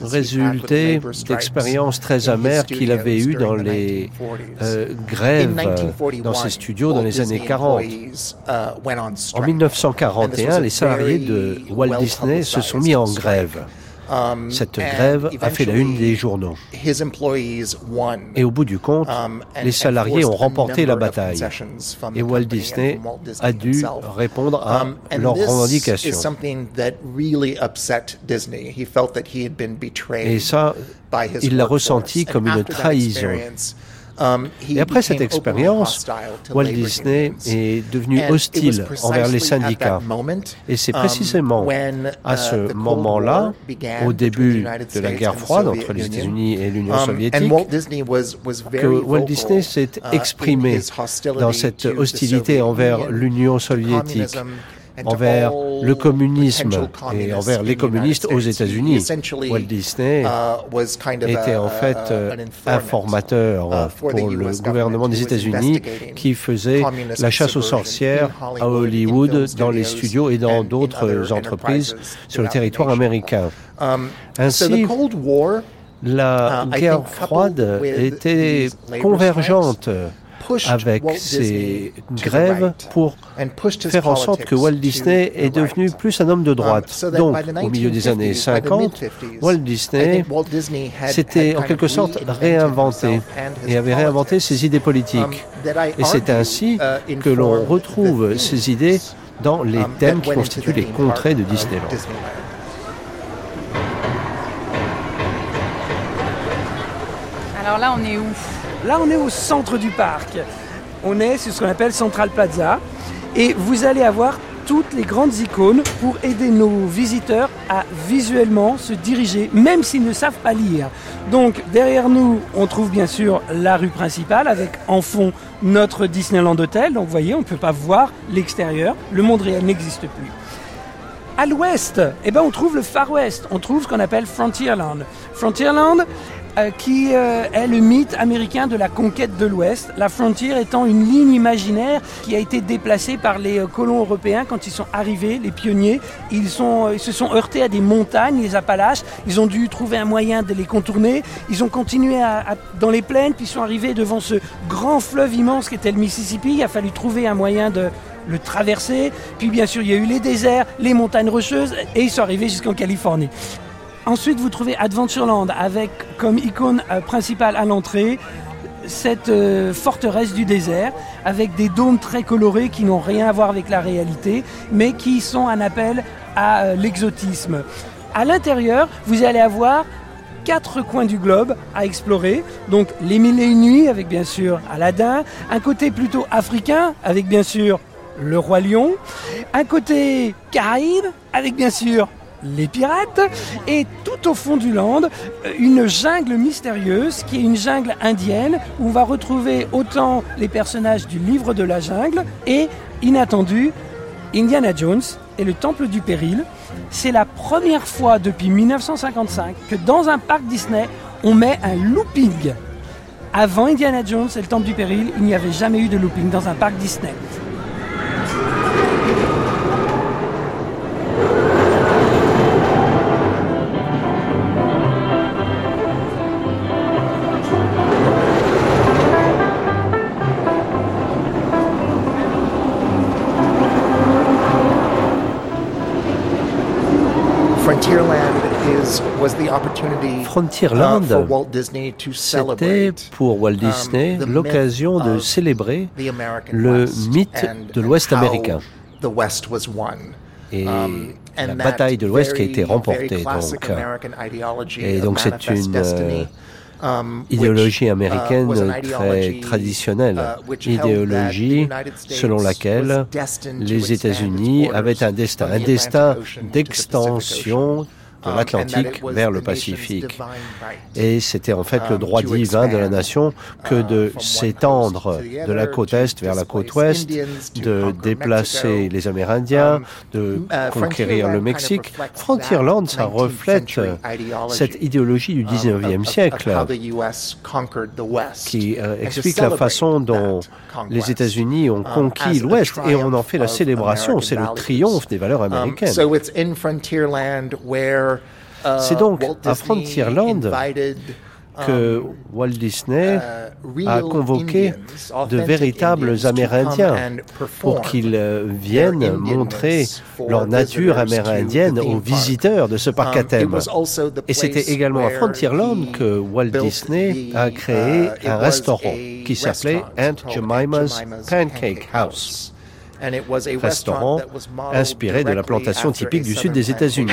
résultait d'expériences très amères qu'il avait eues dans les euh, grèves dans ses studios dans les années 40. Uh, en 1941, les salariés de Walt Disney se sont mis en grève. Um, Cette grève a fait la une des journaux. Et au bout du compte, um, les salariés ont remporté la bataille. Et Walt Disney a dû répondre à um, leurs revendications. Et ça, il l'a ressenti comme une trahison. Um, Et après cette expérience, Walt Disney est devenu hostile envers les syndicats. Et c'est um, précisément à uh, ce moment-là, au début de la guerre froide entre les États-Unis et l'Union um, soviétique, que Walt Disney s'est uh, exprimé dans cette hostilité envers l'Union soviétique envers le commumisme et envers les communistes aux États-Unis. Walt Disney était en fait euh, informateur uh, pour le gouvernement des États-Unis qui faisait la chasse aux sorcières à Hollywood, dans les studios et dans d'autres entreprises sur le territoire américain. Um, Ainsi, la uh, guerre froide était convergente avec ces grèves pour faire en sorte que Walt Disney est devenu plus un homme de um, droite. Donc, au milieu des années 50, Walt Disney s'était en quelque sorte réinventé et avait réinventé ses idées politiques. Um, et c'est ainsi uh, que l'on retrouve ces idées dans les um, thèmes qui constituent les contrées de Disneyland. Alors là, on est où? Là, on est au centre du parc. On est sur ce qu'on appelle Central Plaza. Et vous allez avoir toutes les grandes icônes pour aider nos visiteurs à visuellement se diriger, même s'ils ne savent pas lire. Donc derrière nous, on trouve bien sûr la rue principale avec en fond notre Disneyland Hotel. Donc vous voyez, on ne peut pas voir l'extérieur. Le monde réel n'existe plus. À l'ouest, eh ben, on trouve le Far West. On trouve ce qu'on appelle Frontierland. Frontierland, euh, qui euh, est le mythe américain de la conquête de l'Ouest, la frontière étant une ligne imaginaire qui a été déplacée par les euh, colons européens quand ils sont arrivés, les pionniers. Ils, se sont heurtés à des montagnes, les Appalaches, ils ont dû trouver un moyen de les contourner. Ils ont continué dans les plaines, puis ils sont arrivés devant ce grand fleuve immense qui était le Mississippi. Il a fallu trouver un moyen de, le traverser. Puis bien sûr, il y a eu les déserts, les montagnes rocheuses, et ils sont arrivés jusqu'en Californie. Ensuite, vous trouvez Adventureland avec comme icône euh, principale à l'entrée cette euh, forteresse du désert avec des dômes très colorés qui n'ont rien à voir avec la réalité, mais qui sont un appel à euh, l'exotisme. À l'intérieur, vous allez avoir quatre coins du globe à explorer. Donc les mille et une nuits avec bien sûr Aladdin, un côté plutôt africain avec bien sûr le roi lion, un côté caraïbe avec bien sûr les pirates, et tout au fond du land, une jungle mystérieuse qui est une jungle indienne où on va retrouver autant les personnages du livre de la jungle et, inattendu, Indiana Jones et le Temple du Péril. C'est la première fois depuis 1955 que dans un parc Disney, on met un looping. Avant Indiana Jones et le Temple du Péril, il n'y avait jamais eu de looping dans un parc Disney. Frontierland, c'était pour Walt Disney um, l'occasion de célébrer le mythe de l'Ouest américain et um, la bataille de l'Ouest qui a été remportée. Donc. Et donc c'est une euh, um, idéologie uh, américaine très traditionnelle, uh, idéologie selon laquelle les États-Unis avaient un destin, un destin d'extension de um, l'Atlantique vers le Pacifique. Et c'était en fait le um, droit divin de la nation que uh, de s'étendre de la côte Est vers la côte Ouest, de déplacer les Amérindiens, um, de uh, conquérir le Mexique. Frontierland, ça reflète cette idéologie du 19e siècle qui euh, explique la façon dont les États-Unis ont conquis l'Ouest et on en fait la célébration, c'est le triomphe des valeurs américaines. Uh, C'est donc à Frontierland que Walt Disney a convoqué de véritables Amérindiens pour qu'ils viennent montrer leur nature amérindienne aux visiteurs de ce parc à thème. Et c'était également à Frontierland que Walt Disney a créé un restaurant qui s'appelait Aunt Jemima's Pancake House restaurant inspiré de la plantation typique du sud des États-Unis.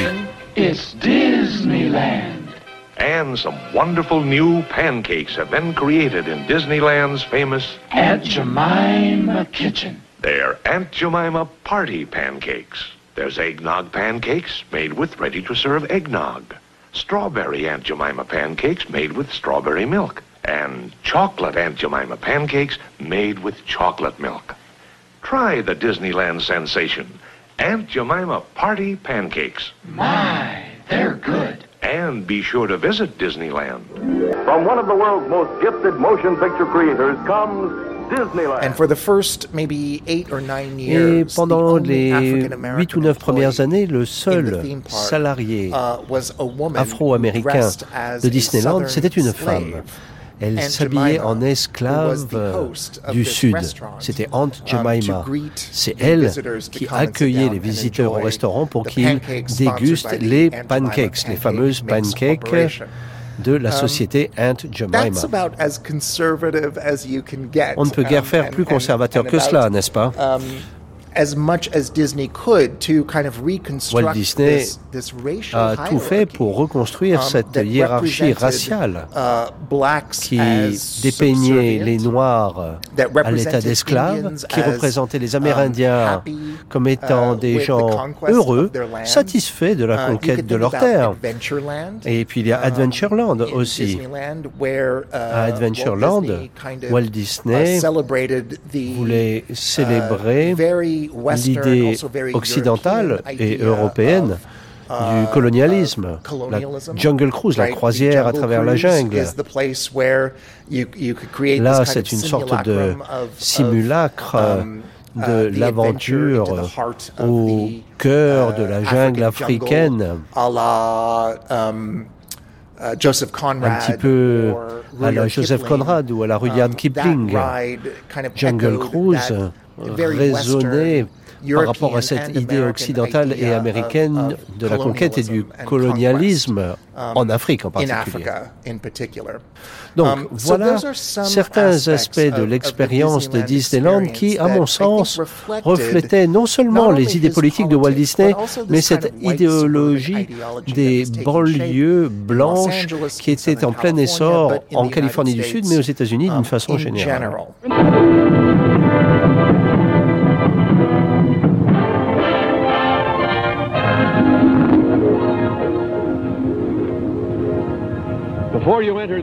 It's Disneyland. And some wonderful new pancakes have been created in Disneyland's famous Aunt Jemima Kitchen. They're Aunt Jemima Party Pancakes. There's eggnog pancakes made with ready-to-serve eggnog. Strawberry Aunt Jemima pancakes made with strawberry milk. And chocolate Aunt Jemima pancakes made with chocolate milk. Try the Disneyland sensation, Aunt Jemima Party Pancakes. My, they're good. And be sure to visit Disneyland. From one of the world's most gifted motion picture creators comes Disneyland. And for the first maybe eight or nine years, Et pendant les huit ou neuf premières années, le seul salarié uh, afro-américain de Disneyland, c'était une femme. Elle s'habillait en esclave du Sud. C'était Aunt um, Jemima. C'est elle qui accueillait les visiteurs au restaurant pour qu'ils dégustent les pancakes, les fameuses pancakes de la um, société Aunt Jemima. On ne peut guère um, faire plus conservateur que cela, n'est-ce pas? As much as Disney could to kind of reconstruct Walt Disney this, this racial a tout fait pour reconstruire um, cette hiérarchie raciale uh, qui dépeignait les Noirs à l'état d'esclaves, qui représentait les um, Amérindiens comme étant uh, des gens heureux, satisfaits de la uh, conquête de leur terre. Et puis il y a um, Adventureland aussi. À Adventureland, Walt Disney voulait célébrer l'idée occidentale et européenne du uh, colonialisme, la Jungle Cruise, la croisière à travers la jungle. Là, c'est une sorte de simulacre um, de uh, l'aventure au cœur de la um, jungle africaine. Um, uh, un petit peu à la Joseph Conrad ou à la Rudyard Kipling. Jungle Cruise résonner par rapport à cette idée occidentale et américaine de la conquête et du colonialisme um, en Afrique en particulier. Donc um, voilà certains aspects de l'expérience de Disneyland qui, à mon sens, reflétaient non seulement les idées politiques de Walt Disney, mais cette idéologie des banlieues blanches qui étaient en plein essor en Californie du Sud, mais aux États-Unis d'une um, façon générale.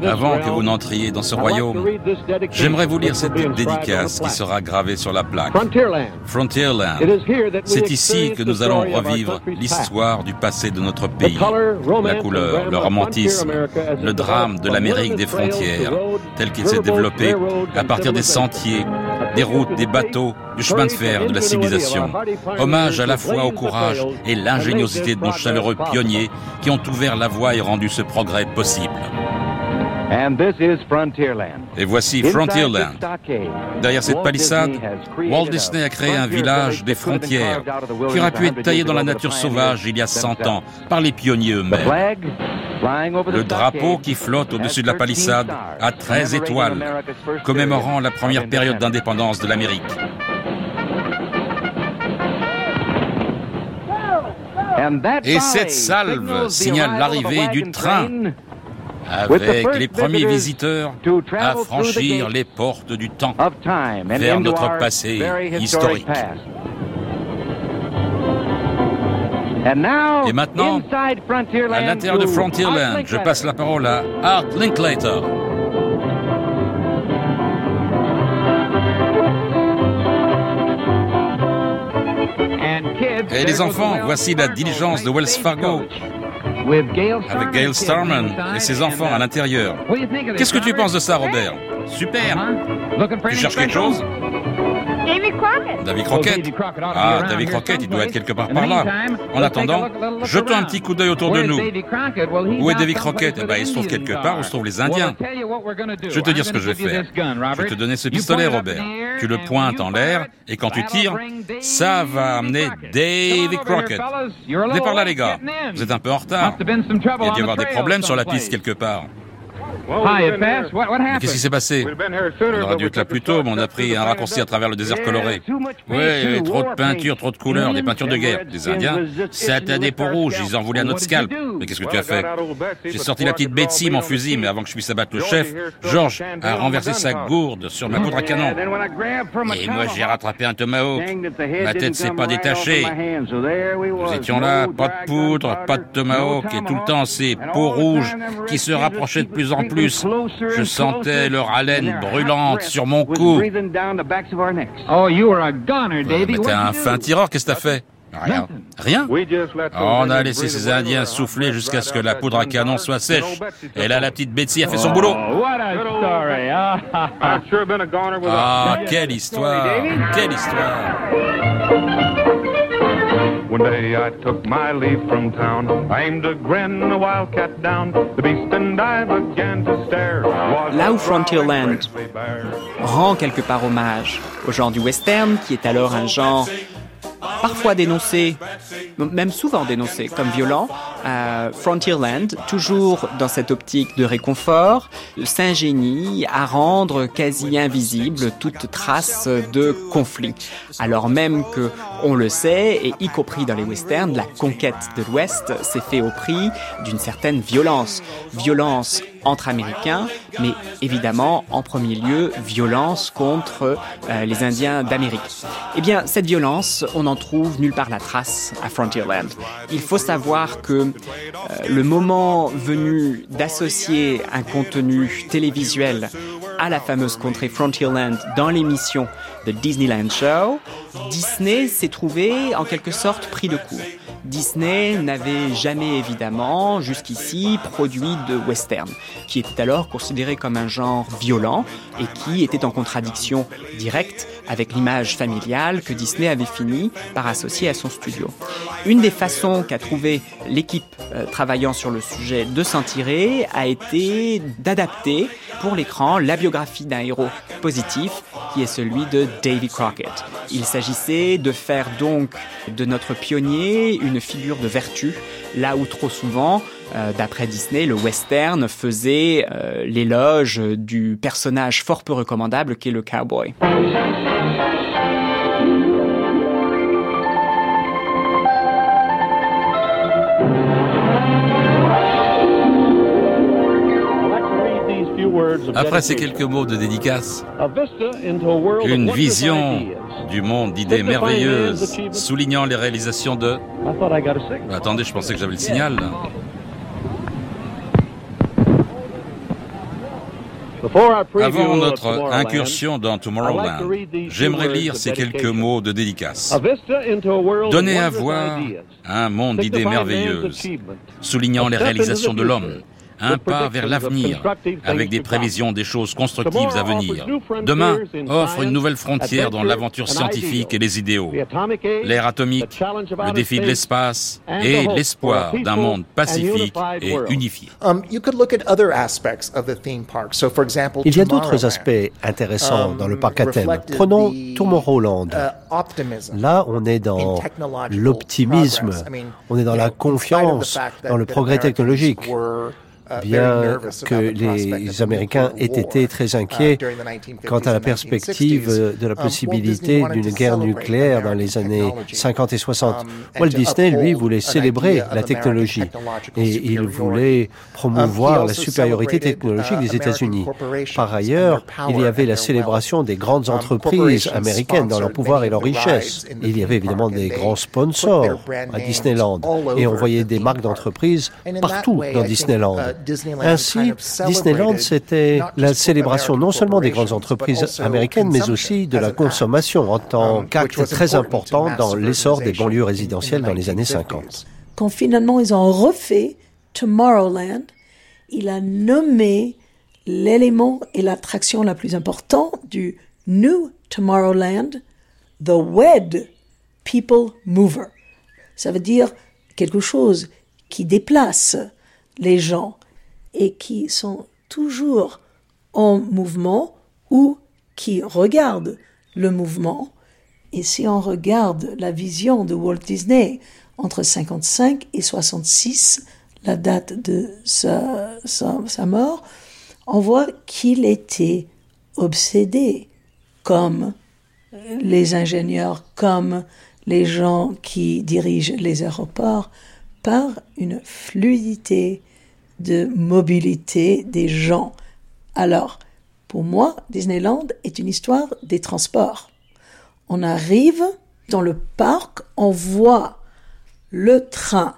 Avant que vous n'entriez dans ce royaume, j'aimerais vous lire cette dédicace qui sera gravée sur la plaque. Frontierland. C'est ici que nous allons revivre l'histoire du passé de notre pays, la couleur, le romantisme, le drame de l'Amérique des frontières, tel qu'il s'est développé à partir des sentiers, des routes, des bateaux, du chemin de fer de la civilisation. Hommage à la fois au courage et l'ingéniosité de nos chaleureux pionniers qui ont ouvert la voie et rendu ce progrès possible. Et voici Frontierland. Derrière cette palissade, Walt Disney a créé un village des frontières qui aurait pu être taillé dans la nature sauvage il y a 100 ans par les pionniers eux-mêmes. Le drapeau qui flotte au-dessus de la palissade a 13 étoiles, commémorant la première période d'indépendance de l'Amérique. Et cette salve signale l'arrivée du train avec les premiers visiteurs à franchir les portes du temps vers notre passé historique. Et maintenant, à l'intérieur de Frontierland, je passe la parole à Art Linklater. Et les enfants, voici la diligence de Wells Fargo avec Gail Starman et ses enfants à l'intérieur. Qu'est-ce que tu penses de ça, Robert? Super. Tu cherches quelque chose? Davy Crockett. Davy Crockett. Ah, Davy Crockett, il doit être quelque part par là. En attendant, jetons un petit coup d'œil autour de nous. Où est Davy Crockett? Eh ben, il se trouve quelque part où se trouvent les Indiens. Je vais te dire ce que je vais faire. Je vais te donner ce pistolet, Robert. Tu le pointes en l'air, et quand tu tires, ça va amener Davy Crockett. Venez par là, les gars. Vous êtes un peu en retard. Il y a dû y avoir des problèmes sur la piste quelque part. Qu'est-ce qui s'est passé? On aurait dû être là plus tôt, mais on a pris un raccourci à travers le désert coloré. Oui, il y avait trop de peinture, trop de couleurs, des peintures de guerre. Des Indiens, c'était des peaux rouges, ils en voulaient à notre scalp. Mais qu'est-ce que tu as fait? J'ai sorti la petite Betsy, mon fusil, mais avant que je puisse abattre le chef, George a renversé sa gourde sur ma poudre à canon. Et moi, j'ai rattrapé un tomahawk. Ma tête s'est pas détachée. Nous étions là, pas de poudre, pas de tomahawk, et tout le temps ces peaux rouges qui se rapprochaient de plus en plus je sentais leur haleine brûlante sur mon cou. Oh, Mais t'es un fin tireur, qu'est-ce que t'as fait Rien. Rien On a laissé ces Indiens souffler jusqu'à ce que la poudre à canon soit sèche. Et là, la petite Betsy a fait son boulot. Ah, quelle histoire Quelle histoire One day I took my leave from town. I aimed a grin, a wildcat down. The beast and I began to stare. Là où Frontierland rend quelque part hommage au genre du western, qui est alors un genre parfois dénoncé, même souvent dénoncé comme violent, Frontierland, toujours dans cette optique de réconfort, s'ingénie à rendre quasi invisible toute trace de conflit. Alors même que, on le sait, et y compris dans les westerns, la conquête de l'Ouest s'est fait au prix d'une certaine violence. Violence entre Américains, mais évidemment, en premier lieu, violence contre euh, les Indiens d'Amérique. Eh bien, cette violence, on n'en trouve nulle part la trace à Frontierland. Il faut savoir que euh, le moment venu d'associer un contenu télévisuel à la fameuse contrée Frontierland dans l'émission de Disneyland Show, Disney s'est trouvé en quelque sorte pris de court. Disney n'avait jamais évidemment jusqu'ici produit de western, qui était alors considéré comme un genre violent et qui était en contradiction directe avec l'image familiale que Disney avait fini par associer à son studio. Une des façons qu'a trouvé l'équipe euh, travaillant sur le sujet de s'en tirer a été d'adapter pour l'écran la biographie d'un héros positif qui est celui de Davy Crockett. Il s'agissait de faire donc de notre pionnier une figure de vertu, là où trop souvent, euh, d'après Disney, le western faisait euh, l'éloge du personnage fort peu recommandable qu'est le cowboy. Après ces quelques mots de dédicace, une vision du monde d'idées merveilleuses, soulignant les réalisations de... Attendez, je pensais que j'avais le signal. Avant notre incursion dans Tomorrowland, j'aimerais lire ces quelques mots de dédicace. Donnez à voir un monde d'idées merveilleuses, soulignant les réalisations de l'homme, un pas vers l'avenir, avec des prévisions des choses constructives à venir. Demain offre une nouvelle frontière dans l'aventure scientifique et les idéaux. L'ère atomique, le défi de l'espace et l'espoir d'un monde pacifique et unifié. Um, Il y a d'autres aspects intéressants dans le um, parc à thème. Prenons Tomorrowland. Uh, Là, on est dans l'optimisme, on est dans la confiance dans le progrès technologique. Euh, bien que les Américains aient été très uh, inquiets quant à la perspective de la um, possibilité d'une guerre nucléaire dans les années 50 et 60. Um, Walt Disney, lui, voulait célébrer la technologie et il voulait promouvoir um, la supériorité technologique des États-Unis. Par ailleurs, il y avait la célébration des grandes entreprises américaines dans leur pouvoir et leur richesse. Il y avait évidemment des grands sponsors à Disneyland et on voyait des marques d'entreprises partout dans Disneyland. Ainsi, Disneyland, c'était la célébration non seulement des grandes entreprises américaines, mais aussi de la consommation en tant um, qu'acte très important dans l'essor des banlieues résidentielles dans les années 50. Quand finalement ils ont refait Tomorrowland, il a nommé l'élément et l'attraction la plus importante du New Tomorrowland The Wed People Mover. Ça veut dire quelque chose qui déplace les gens et qui sont toujours en mouvement ou qui regardent le mouvement. Et si on regarde la vision de Walt Disney entre 55 et 66, la date de sa, sa, mort, on voit qu'il était obsédé comme les ingénieurs, comme les gens qui dirigent les aéroports, par une fluidité de mobilité des gens. Alors, pour moi, Disneyland est une histoire des transports. On arrive dans le parc, on voit le train,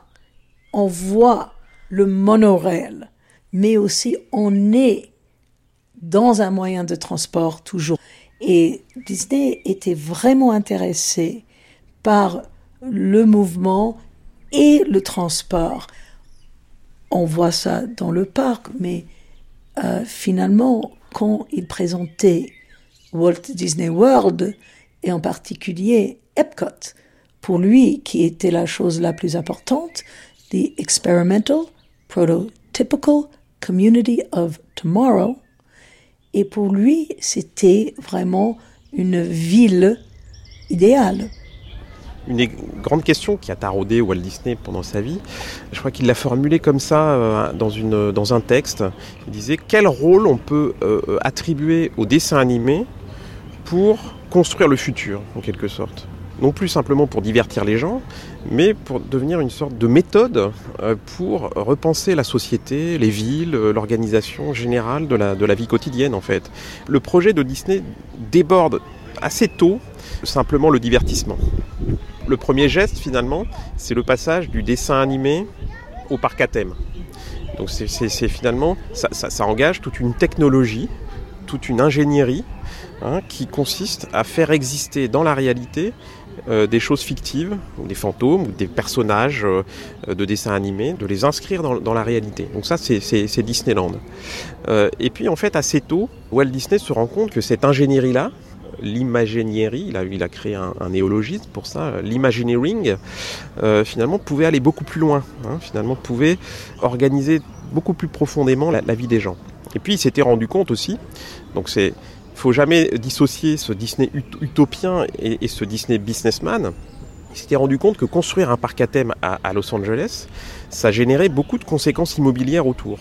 on voit le monorail, mais aussi on est dans un moyen de transport toujours. Et Disney était vraiment intéressé par le mouvement et le transport. On voit ça dans le parc, mais euh, finalement, quand il présentait Walt Disney World, et en particulier Epcot, pour lui, qui était la chose la plus importante, the experimental, prototypical community of tomorrow. Et pour lui, c'était vraiment une ville idéale. Une grande question qui a taraudé Walt Disney pendant sa vie, je crois qu'il l'a formulée comme ça euh, dans, une, dans un texte. Il disait quel rôle on peut euh, attribuer au dessin animé pour construire le futur, en quelque sorte? Non plus simplement pour divertir les gens, mais pour devenir une sorte de méthode euh, pour repenser la société, les villes, euh, l'organisation générale de la, de la vie quotidienne en fait. Le projet de Disney déborde assez tôt simplement le divertissement. Le premier geste finalement, c'est le passage du dessin animé au parc à thème. Donc c'est finalement, ça, engage toute une technologie, toute une ingénierie hein, qui consiste à faire exister dans la réalité euh, des choses fictives, ou des fantômes, des personnages euh, de dessins animés, de les inscrire dans, la réalité. Donc ça, c'est Disneyland. Euh, et puis en fait, assez tôt, Walt Disney se rend compte que cette ingénierie-là, l'imagénierie, il a, créé un, néologisme pour ça, l'imagineering, finalement pouvait aller beaucoup plus loin, hein, finalement pouvait organiser beaucoup plus profondément la, vie des gens. Et puis il s'était rendu compte aussi, donc c'est faut jamais dissocier ce Disney utopien et, ce Disney businessman. Il s'était rendu compte que construire un parc à thème à, Los Angeles, ça générait beaucoup de conséquences immobilières autour.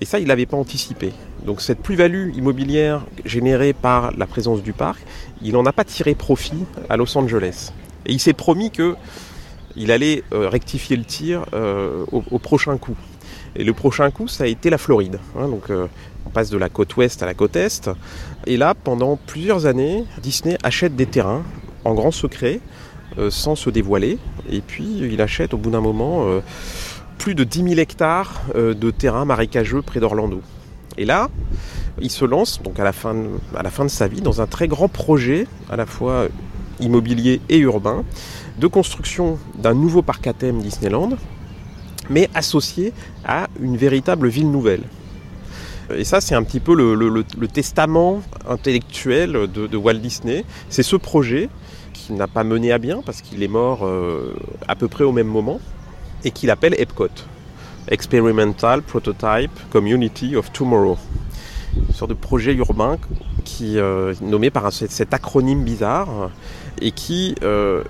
Et ça, il n'avait pas anticipé. Donc cette plus-value immobilière générée par la présence du parc, il n'en a pas tiré profit à Los Angeles. Et il s'est promis que il allait euh, rectifier le tir euh, au, prochain coup. Et le prochain coup, ça a été la Floride. Hein. donc euh, on passe de la côte ouest à la côte est. Et là, pendant plusieurs années, Disney achète des terrains en grand secret, sans se dévoiler. Et puis, il achète au bout d'un moment plus de 10 000 hectares de terrains marécageux près d'Orlando. Et là, il se lance, donc à la, fin de, sa vie, dans un très grand projet, à la fois immobilier et urbain, de construction d'un nouveau parc à thème Disneyland, mais associé à une véritable ville nouvelle. Et ça, c'est un petit peu le, testament intellectuel de, Walt Disney. C'est ce projet qu'il n'a pas mené à bien parce qu'il est mort euh, à peu près au même moment et qu'il appelle Epcot. Experimental Prototype Community of Tomorrow. Une sorte de projet urbain qui euh, nommé par cet acronyme bizarre et qui euh,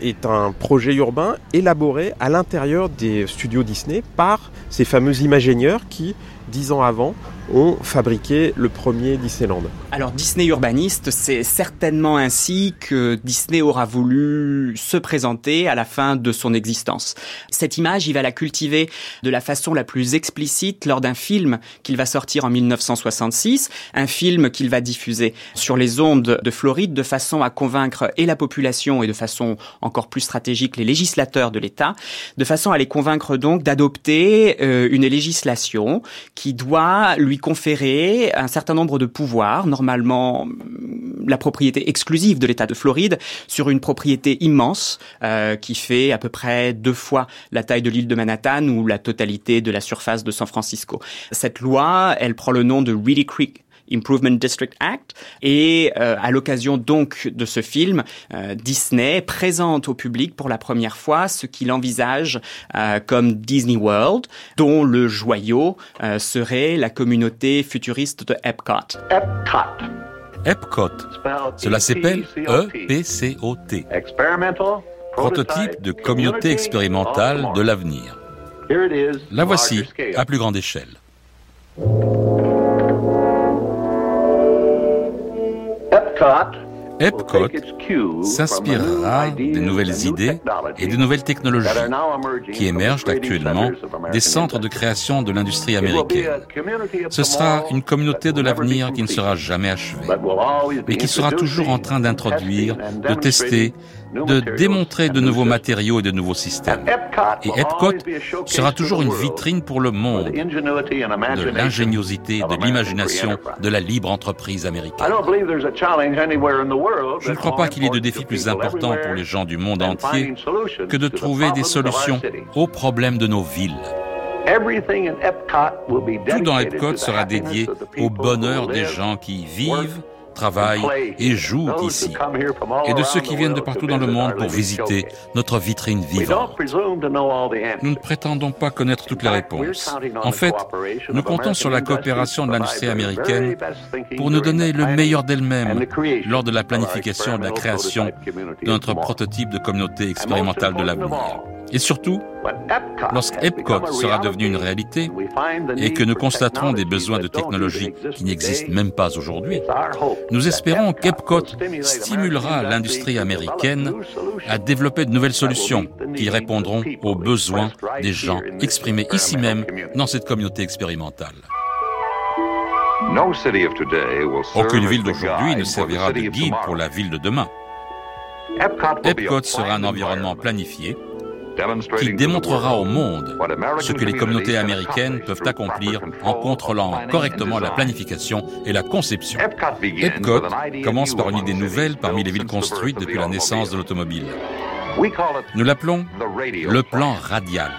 est un projet urbain élaboré à l'intérieur des studios Disney par ces fameux imagénieurs qui, dix ans avant, ont fabriqué le premier Disneyland. Alors Disney urbaniste, c'est certainement ainsi que Disney aura voulu se présenter à la fin de son existence. Cette image, il va la cultiver de la façon la plus explicite lors d'un film qu'il va sortir en 1966, un film qu'il va diffuser sur les ondes de Floride de façon à convaincre et la population et de façon encore plus stratégique les législateurs de l'État, de façon à les convaincre donc d'adopter euh, une législation qui doit lui conférer un certain nombre de pouvoirs, normalement mm, la propriété exclusive de l'État de Floride sur une propriété immense euh, qui fait à peu près deux fois la taille de l'île de Manhattan ou la totalité de la surface de San Francisco. Cette loi, elle prend le nom de Reedy Creek Improvement District Act. Et euh, à l'occasion donc de ce film, euh, Disney présente au public pour la première fois ce qu'il envisage euh, comme Disney World, dont le joyau serait la communauté futuriste de Epcot. Epcot. Epcot. Cela s'appelle E-P-C-O-T. Prototype de communauté expérimentale de l'avenir. La voici à plus grande échelle. Epcot s'inspirera des nouvelles idées et des nouvelles technologies qui émergent actuellement des centres de création de l'industrie américaine. Ce sera une communauté de l'avenir qui ne sera jamais achevée, mais qui sera toujours en train d'introduire, de tester, de démontrer de nouveaux matériaux et de nouveaux systèmes. Et Epcot sera toujours une vitrine pour le monde de l'ingéniosité, de l'imagination, de la libre entreprise américaine. Je ne crois pas qu'il y ait de défi plus important pour les gens du monde entier que de trouver des solutions aux problèmes de nos villes. Tout dans Epcot sera dédié au bonheur des gens qui y vivent, travaillent et jouent ici, et de ceux qui viennent de partout dans le monde pour visiter notre vitrine vivante. Nous ne prétendons pas connaître toutes les réponses. En fait, nous comptons sur la coopération de l'industrie américaine pour nous donner le meilleur d'elle-même lors de la planification et de la création de notre prototype de communauté expérimentale de l'avenir. Et surtout, lorsqu'Epcot sera devenu une réalité et que nous constaterons des besoins de technologie qui n'existent même pas aujourd'hui, nous espérons qu'Epcot stimulera l'industrie américaine à développer de nouvelles solutions qui répondront aux besoins des gens exprimés ici même dans cette communauté expérimentale. Aucune ville d'aujourd'hui ne servira de guide pour la ville de demain. Epcot sera un environnement planifié qui démontrera au monde ce que les communautés américaines peuvent accomplir en contrôlant correctement la planification et la conception. Epcot commence par une idée nouvelle parmi les villes construites depuis la naissance de l'automobile. Nous l'appelons le plan radial.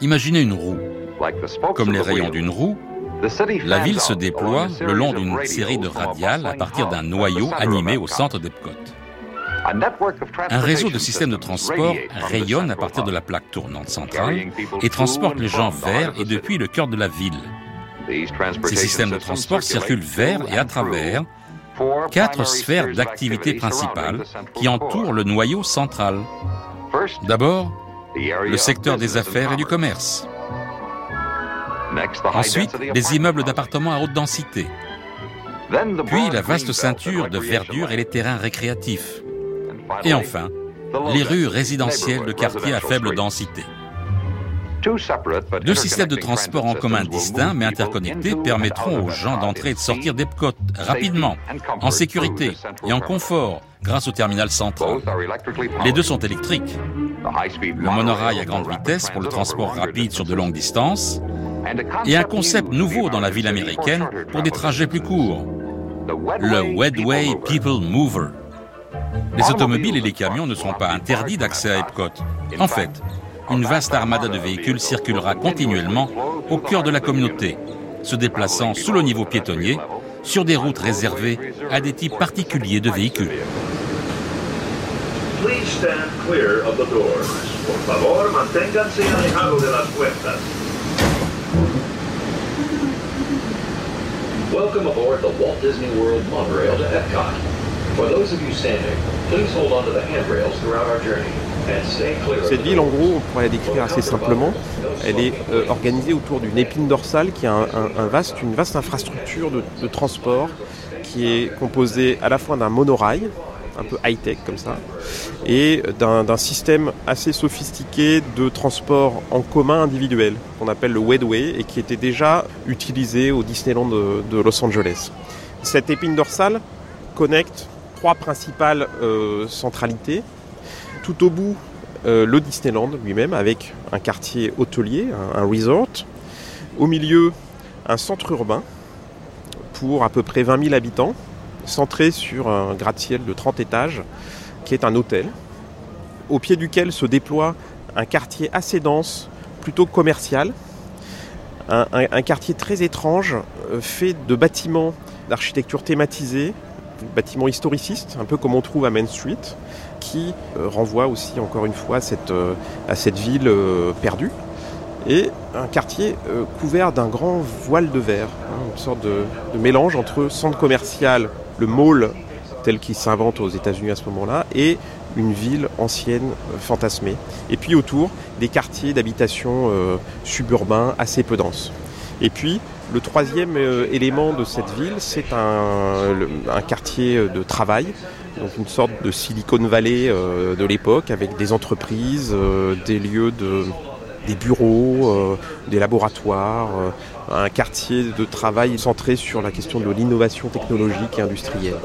Imaginez une roue. Comme les rayons d'une roue, la ville se déploie le long d'une série de radiales à partir d'un noyau animé au centre d'Epcot. Un réseau de systèmes de transport rayonne à partir de la plaque tournante centrale et transporte les gens vers et depuis le cœur de la ville. Ces systèmes de transport circulent vers et à travers quatre sphères d'activité principales qui entourent le noyau central. D'abord, le secteur des affaires et du commerce. Ensuite, les immeubles d'appartements à haute densité. Puis la vaste ceinture de verdure et les terrains récréatifs. Et enfin, les rues résidentielles de quartiers à faible densité. Deux systèmes de transport en commun distincts mais interconnectés permettront aux gens d'entrer et de sortir d'Epcot rapidement, en sécurité et en confort grâce au terminal central. Les deux sont électriques. Le monorail à grande vitesse pour le transport rapide sur de longues distances et un concept nouveau dans la ville américaine pour des trajets plus courts, le Wedway People Mover. Les automobiles et les camions ne sont pas interdits d'accès à Epcot. En fait, une vaste armada de véhicules circulera continuellement au cœur de la communauté, se déplaçant sous le niveau piétonnier sur des routes réservées à des types particuliers de véhicules. Walt Disney World. Cette ville, en gros, on pourrait la décrire assez simplement. Elle est euh, organisée autour d'une épine dorsale qui a un, vaste, une vaste infrastructure de, de transport qui est composée à la fois d'un monorail, un peu high-tech comme ça, et d'un système assez sophistiqué de transport en commun individuel, qu'on appelle le Wedway, et qui était déjà utilisé au Disneyland de, de Los Angeles. Cette épine dorsale connecte trois principales euh, centralités. Tout au bout, euh, le Disneyland lui-même, avec un quartier hôtelier, un, resort. Au milieu, un centre urbain pour à peu près 20 000 habitants, centré sur un gratte-ciel de 30 étages, qui est un hôtel, au pied duquel se déploie un quartier assez dense, plutôt commercial, un, quartier très étrange, fait de bâtiments d'architecture thématisée, bâtiments historicistes, un peu comme on trouve à Main Street, qui renvoie aussi encore une fois à cette, à cette ville perdue et un quartier euh, couvert d'un grand voile de verre, hein, une sorte de, mélange entre centre commercial, le mall tel qu'il s'invente aux États-Unis à ce moment-là, et une ville ancienne euh, fantasmée. Et puis autour, des quartiers d'habitation euh, suburbains assez peu denses. Et puis, le troisième élément de cette ville, c'est un, quartier de travail, donc une sorte de Silicon Valley de l'époque, avec des entreprises, des lieux de des bureaux, euh, des laboratoires, euh, un quartier de travail centré sur la question de l'innovation technologique et industrielle.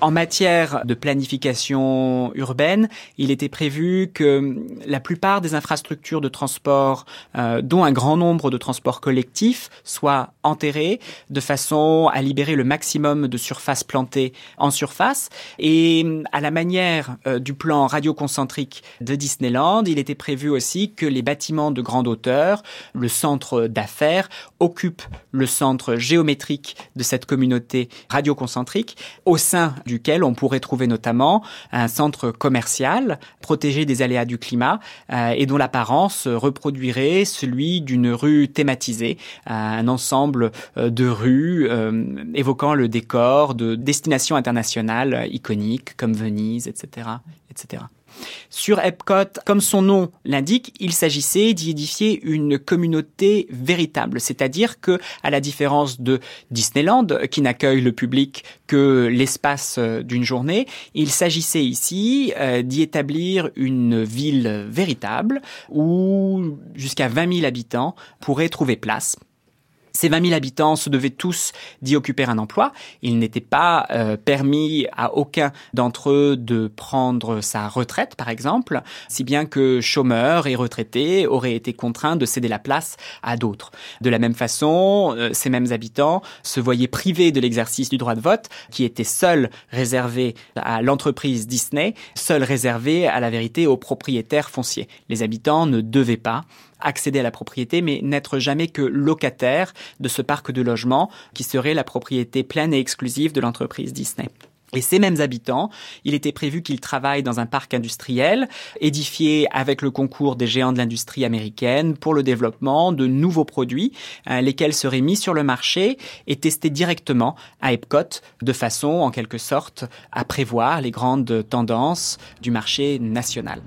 En matière de planification urbaine, il était prévu que la plupart des infrastructures de transport, euh, dont un grand nombre de transports collectifs, soient enterrées de façon à libérer le maximum de surface plantée en surface. Et à la manière euh, du plan radioconcentrique de Disneyland, il était prévu aussi que les bâtiments de grande hauteur, le centre d'affaires, occupent le centre géométrique de cette communauté radioconcentrique au sein duquel on pourrait trouver notamment un centre commercial protégé des aléas du climat euh, et dont l'apparence reproduirait celui d'une rue thématisée, euh, un ensemble euh, de rues évoquant le décor de destinations internationales iconiques comme Venise, etc., etc. Sur Epcot, comme son nom l'indique, il s'agissait d'y édifier une communauté véritable, c'est-à-dire que, à la différence de Disneyland, qui n'accueille le public que l'espace d'une journée, il s'agissait ici euh, d'y établir une ville véritable où jusqu'à 20 000 habitants pourraient trouver place ces 20 000 habitants se devaient tous d'y occuper un emploi. Il n'était pas euh, permis à aucun d'entre eux de prendre sa retraite, par exemple, si bien que chômeurs et retraités auraient été contraints de céder la place à d'autres. De la même façon, euh, ces mêmes habitants se voyaient privés de l'exercice du droit de vote, qui était seul réservé à l'entreprise Disney, seul réservé à la vérité aux propriétaires fonciers. Les habitants ne devaient pas accéder à la propriété, mais n'être jamais que locataire de ce parc de logements qui serait la propriété pleine et exclusive de l'entreprise Disney. Et ces mêmes habitants, il était prévu qu'ils travaillent dans un parc industriel édifié avec le concours des géants de l'industrie américaine pour le développement de nouveaux produits, euh, lesquels seraient mis sur le marché et testés directement à Epcot de façon, en quelque sorte, à prévoir les grandes tendances du marché national.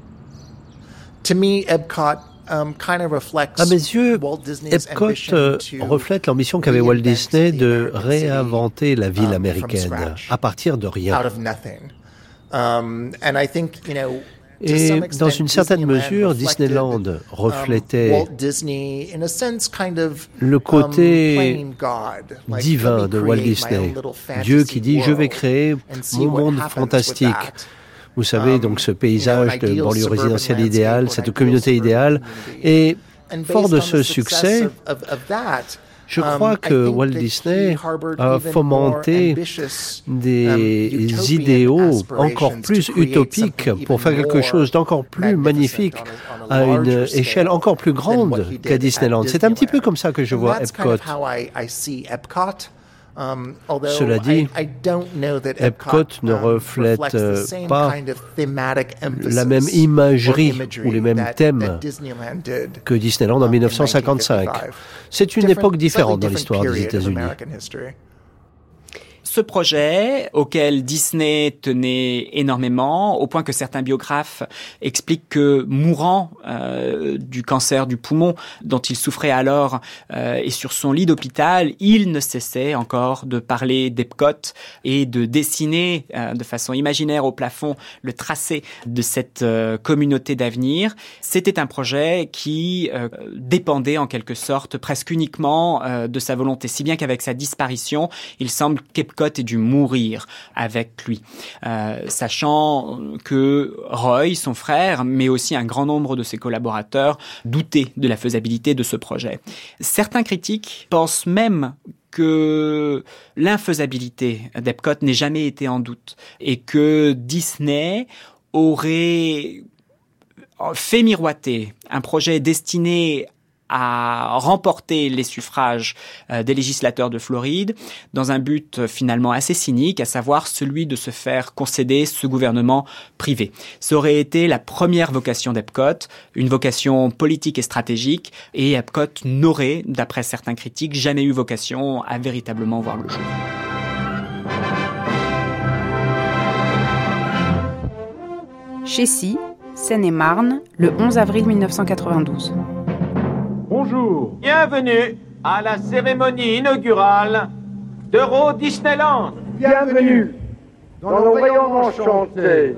To me, Epcot à mes yeux, Epcot euh, reflète l'ambition qu'avait Walt Disney de réinventer la ville um, américaine à partir de rien. Um, Et dans une certaine mesure, Disneyland reflétait le côté divin de Walt Disney. Dieu qui dit, je vais créer mon monde fantastique vous savez, donc ce paysage de banlieue résidentielle idéale, cette communauté idéale. Et fort de ce succès, je crois que Walt Disney a fomenté des idéaux encore plus utopiques pour faire quelque chose d'encore plus magnifique à une échelle encore plus grande qu'à Disneyland. C'est un petit peu comme ça que je vois Epcot. Um, Cela dit, Epcot ne um, reflète euh, pas la même imagerie ou les mêmes thèmes que Disneyland en 1955. Um, C'est une époque différente dans l'histoire des États-Unis. Ce projet, auquel Disney tenait énormément, au point que certains biographes expliquent que mourant euh, du cancer du poumon dont il souffrait alors euh, et sur son lit d'hôpital, il ne cessait encore de parler d'Epcot et de dessiner euh, de façon imaginaire au plafond le tracé de cette communauté d'avenir. C'était un projet qui dépendait en quelque sorte presque uniquement de sa volonté, si bien qu'avec sa disparition, il semble qu'Epcot et dû mourir avec lui, euh, sachant que Roy, son frère, mais aussi un grand nombre de ses collaborateurs doutaient de la faisabilité de ce projet. Certains critiques pensent même que l'infaisabilité d'Epcot n'ait jamais été en doute et que Disney aurait fait miroiter un projet destiné à remporter les suffrages euh, des législateurs de Floride dans un but euh, finalement assez cynique, à savoir celui de se faire concéder ce gouvernement privé. Ça aurait été la première vocation d'Epcot, une vocation politique et stratégique, et Epcot n'aurait, d'après certains critiques, jamais eu vocation à véritablement voir le jour. Chessy, Seine-et-Marne, le 11 avril 1992. Bonjour. Bienvenue à la cérémonie inaugurale d'Euro Disneyland. Bienvenue dans le royaume enchanté.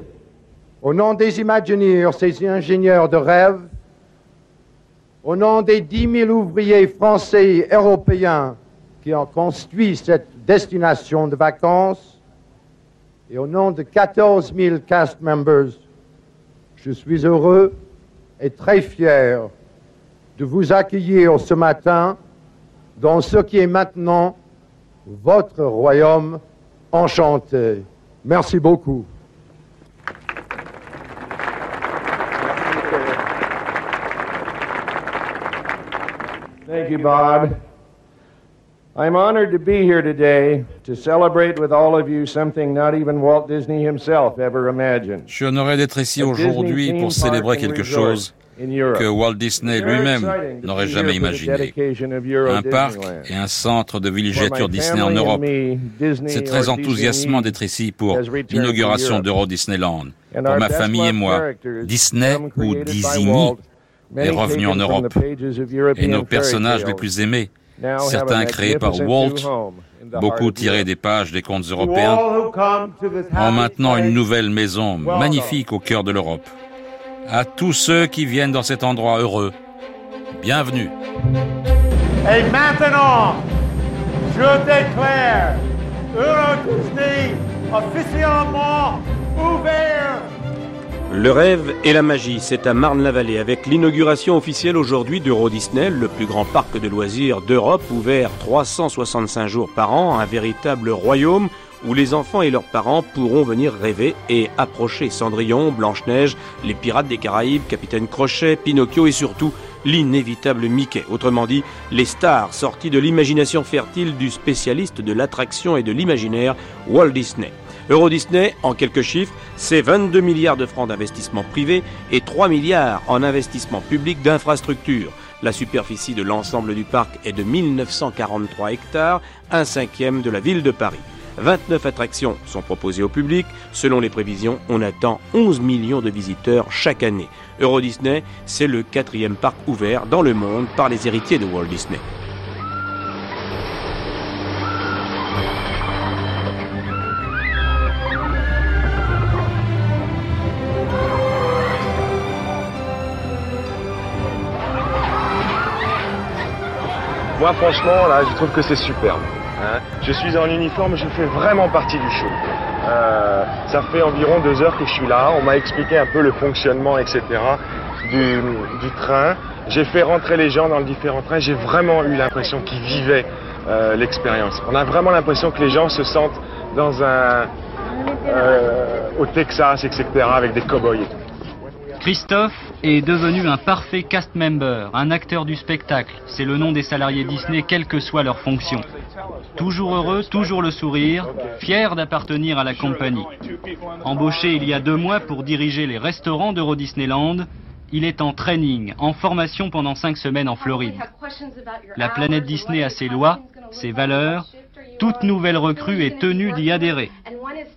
Au nom des Imagineers, ces ingénieurs de rêve, au nom des 10 000 ouvriers français et européens qui ont construit cette destination de vacances, et au nom de 14 000 cast members, je suis heureux et très fier de vous accueillir ce matin dans ce qui est maintenant votre royaume enchanté. Merci beaucoup. Thank you, Bob. I'm honored to be here today to celebrate with all of you something not even Walt Disney himself ever imagined. Je suis honoré d'être ici aujourd'hui pour célébrer quelque chose que Walt Disney lui-même n'aurait jamais imaginé. Un parc et un centre de villégiature Disney en Europe. C'est très enthousiasmant d'être ici pour l'inauguration d'Euro Disneyland. Pour ma famille et moi, Disney ou Disney est revenu en Europe. Et nos personnages les plus aimés, certains créés par Walt, beaucoup tirés des pages des contes européens, ont maintenant une nouvelle maison magnifique au cœur de l'Europe à tous ceux qui viennent dans cet endroit heureux. Bienvenue. Et maintenant, je déclare Euro Disney officiellement ouvert. Le rêve et la magie, c'est à Marne-la-Vallée avec l'inauguration officielle aujourd'hui d'Euro Disney, le plus grand parc de loisirs d'Europe, ouvert 365 jours par an, un véritable royaume où les enfants et leurs parents pourront venir rêver et approcher Cendrillon, Blanche-Neige, les pirates des Caraïbes, Capitaine Crochet, Pinocchio et surtout l'inévitable Mickey. Autrement dit, les stars sorties de l'imagination fertile du spécialiste de l'attraction et de l'imaginaire, Walt Disney. Euro Disney, en quelques chiffres, c'est 22 milliards de francs d'investissement privé et 3 milliards en investissement public d'infrastructures. La superficie de l'ensemble du parc est de 1943 hectares, un cinquième de la ville de Paris. 29 attractions sont proposées au public. Selon les prévisions, on attend 11 millions de visiteurs chaque année. Euro Disney, c'est le quatrième parc ouvert dans le monde par les héritiers de Walt Disney. Moi franchement là je trouve que c'est superbe. Hein? Je suis en uniforme, je fais vraiment partie du show. Euh, ça fait environ deux heures que je suis là. On m'a expliqué un peu le fonctionnement, etc. du, train. J'ai fait rentrer les gens dans le différent train. J'ai vraiment eu l'impression qu'ils vivaient euh, l'expérience. On a vraiment l'impression que les gens se sentent dans un euh, au Texas, etc. avec des cow-boys. Christophe est devenu un parfait cast member, un acteur du spectacle. C'est le nom des salariés Disney, quelle que soit leur fonction. Toujours heureux, toujours le sourire, fier d'appartenir à la compagnie. Embauché il y a deux mois pour diriger les restaurants d'Euro Disneyland, il est en training, en formation pendant cinq semaines en Floride. La planète Disney a ses lois, ses valeurs. Toute nouvelle recrue est tenue d'y adhérer.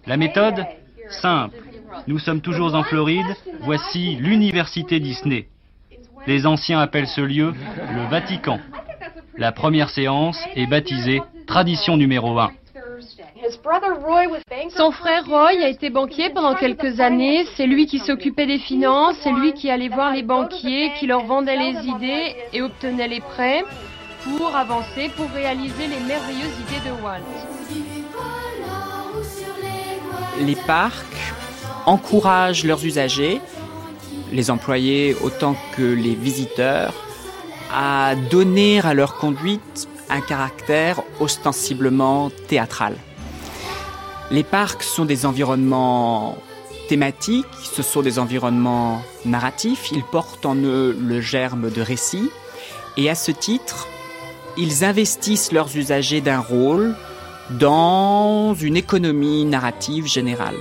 La méthode Simple nous sommes toujours en Floride. Voici l'université Disney. Les anciens appellent ce lieu le Vatican. La première séance est baptisée Tradition numéro 1. Son frère Roy a été banquier pendant quelques années. C'est lui qui s'occupait des finances, c'est lui qui allait voir les banquiers, qui leur vendait les idées et obtenait les prêts pour avancer, pour réaliser les merveilleuses idées de Walt. Les parcs encouragent leurs usagers, les employés autant que les visiteurs, à donner à leur conduite un caractère ostensiblement théâtral. Les parcs sont des environnements thématiques, ce sont des environnements narratifs, ils portent en eux le germe de récit, et à ce titre, ils investissent leurs usagers d'un rôle dans une économie narrative générale.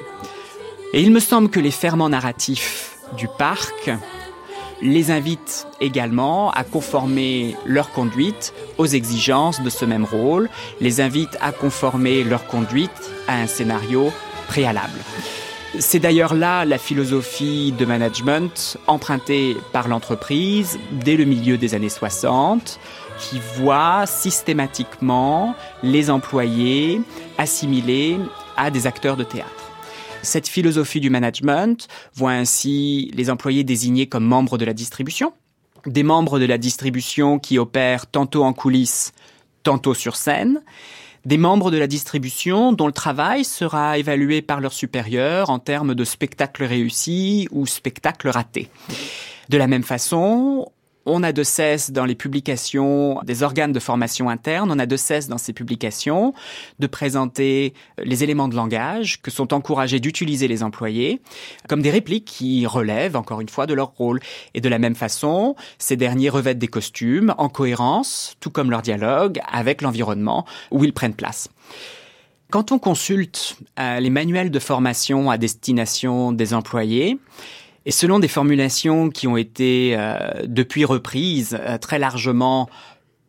Et il me semble que les ferments narratifs du parc les invitent également à conformer leur conduite aux exigences de ce même rôle, les invitent à conformer leur conduite à un scénario préalable. C'est d'ailleurs là la philosophie de management empruntée par l'entreprise dès le milieu des années 60, qui voit systématiquement les employés assimilés à des acteurs de théâtre. Cette philosophie du management voit ainsi les employés désignés comme membres de la distribution, des membres de la distribution qui opèrent tantôt en coulisses, tantôt sur scène, des membres de la distribution dont le travail sera évalué par leurs supérieurs en termes de spectacle réussi ou spectacle raté. De la même façon, on a de cesse dans les publications des organes de formation interne, on a de cesse dans ces publications de présenter les éléments de langage que sont encouragés d'utiliser les employés comme des répliques qui relèvent encore une fois de leur rôle. Et de la même façon, ces derniers revêtent des costumes en cohérence, tout comme leur dialogue, avec l'environnement où ils prennent place. Quand on consulte euh, les manuels de formation à destination des employés, et selon des formulations qui ont été euh, depuis reprises euh, très largement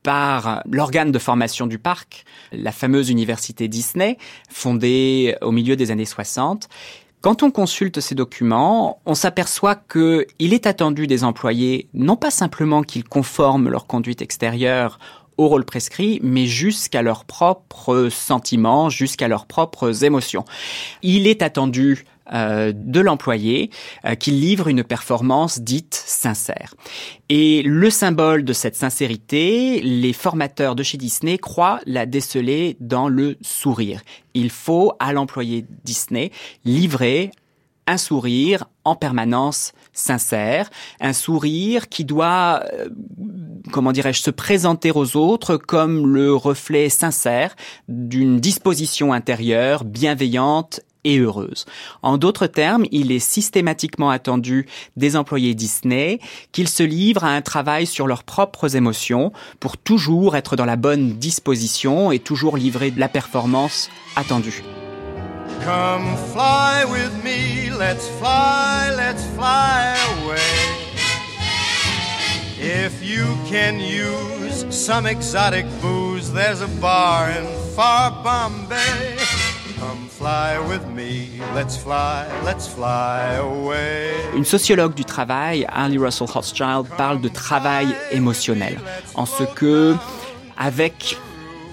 par l'organe de formation du parc, la fameuse université Disney, fondée au milieu des années 60, quand on consulte ces documents, on s'aperçoit qu'il est attendu des employés non pas simplement qu'ils conforment leur conduite extérieure au rôle prescrit, mais jusqu'à leurs propres sentiments, jusqu'à leurs propres émotions. Il est attendu euh, de l'employé euh, qui livre une performance dite sincère. Et le symbole de cette sincérité, les formateurs de chez Disney croient la déceler dans le sourire. Il faut à l'employé Disney livrer un sourire en permanence sincère, un sourire qui doit, euh, comment dirais-je, se présenter aux autres comme le reflet sincère d'une disposition intérieure bienveillante et heureuse. En d'autres termes, il est systématiquement attendu des employés Disney qu'ils se livrent à un travail sur leurs propres émotions pour toujours être dans la bonne disposition et toujours livrer la performance attendue. If you can use some exotic booze, there's a bar in far Bombay. Une sociologue du travail, Annie Russell Hochschild, parle de travail émotionnel, en ce que, avec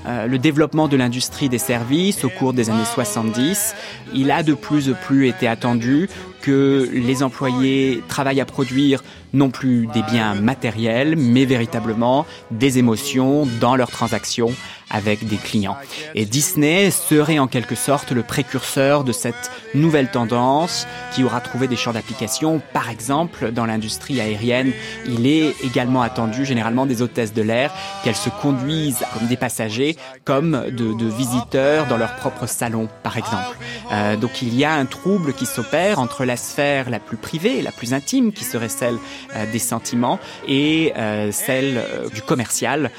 euh, le développement de l'industrie des services au cours des années 70, il a de plus en plus été attendu que les employés travaillent à produire non plus des biens matériels, mais véritablement des émotions dans leurs transactions avec des clients. Et Disney serait en quelque sorte le précurseur de cette nouvelle tendance qui aura trouvé des champs d'application. Par exemple, dans l'industrie aérienne, il est également attendu généralement des hôtesses de l'air qu'elles se conduisent comme des passagers, comme de, visiteurs dans leur propre salon, par exemple. Euh, donc il y a un trouble qui s'opère entre la sphère la plus privée, la plus intime, qui serait celle des sentiments, et euh, celle du commercial,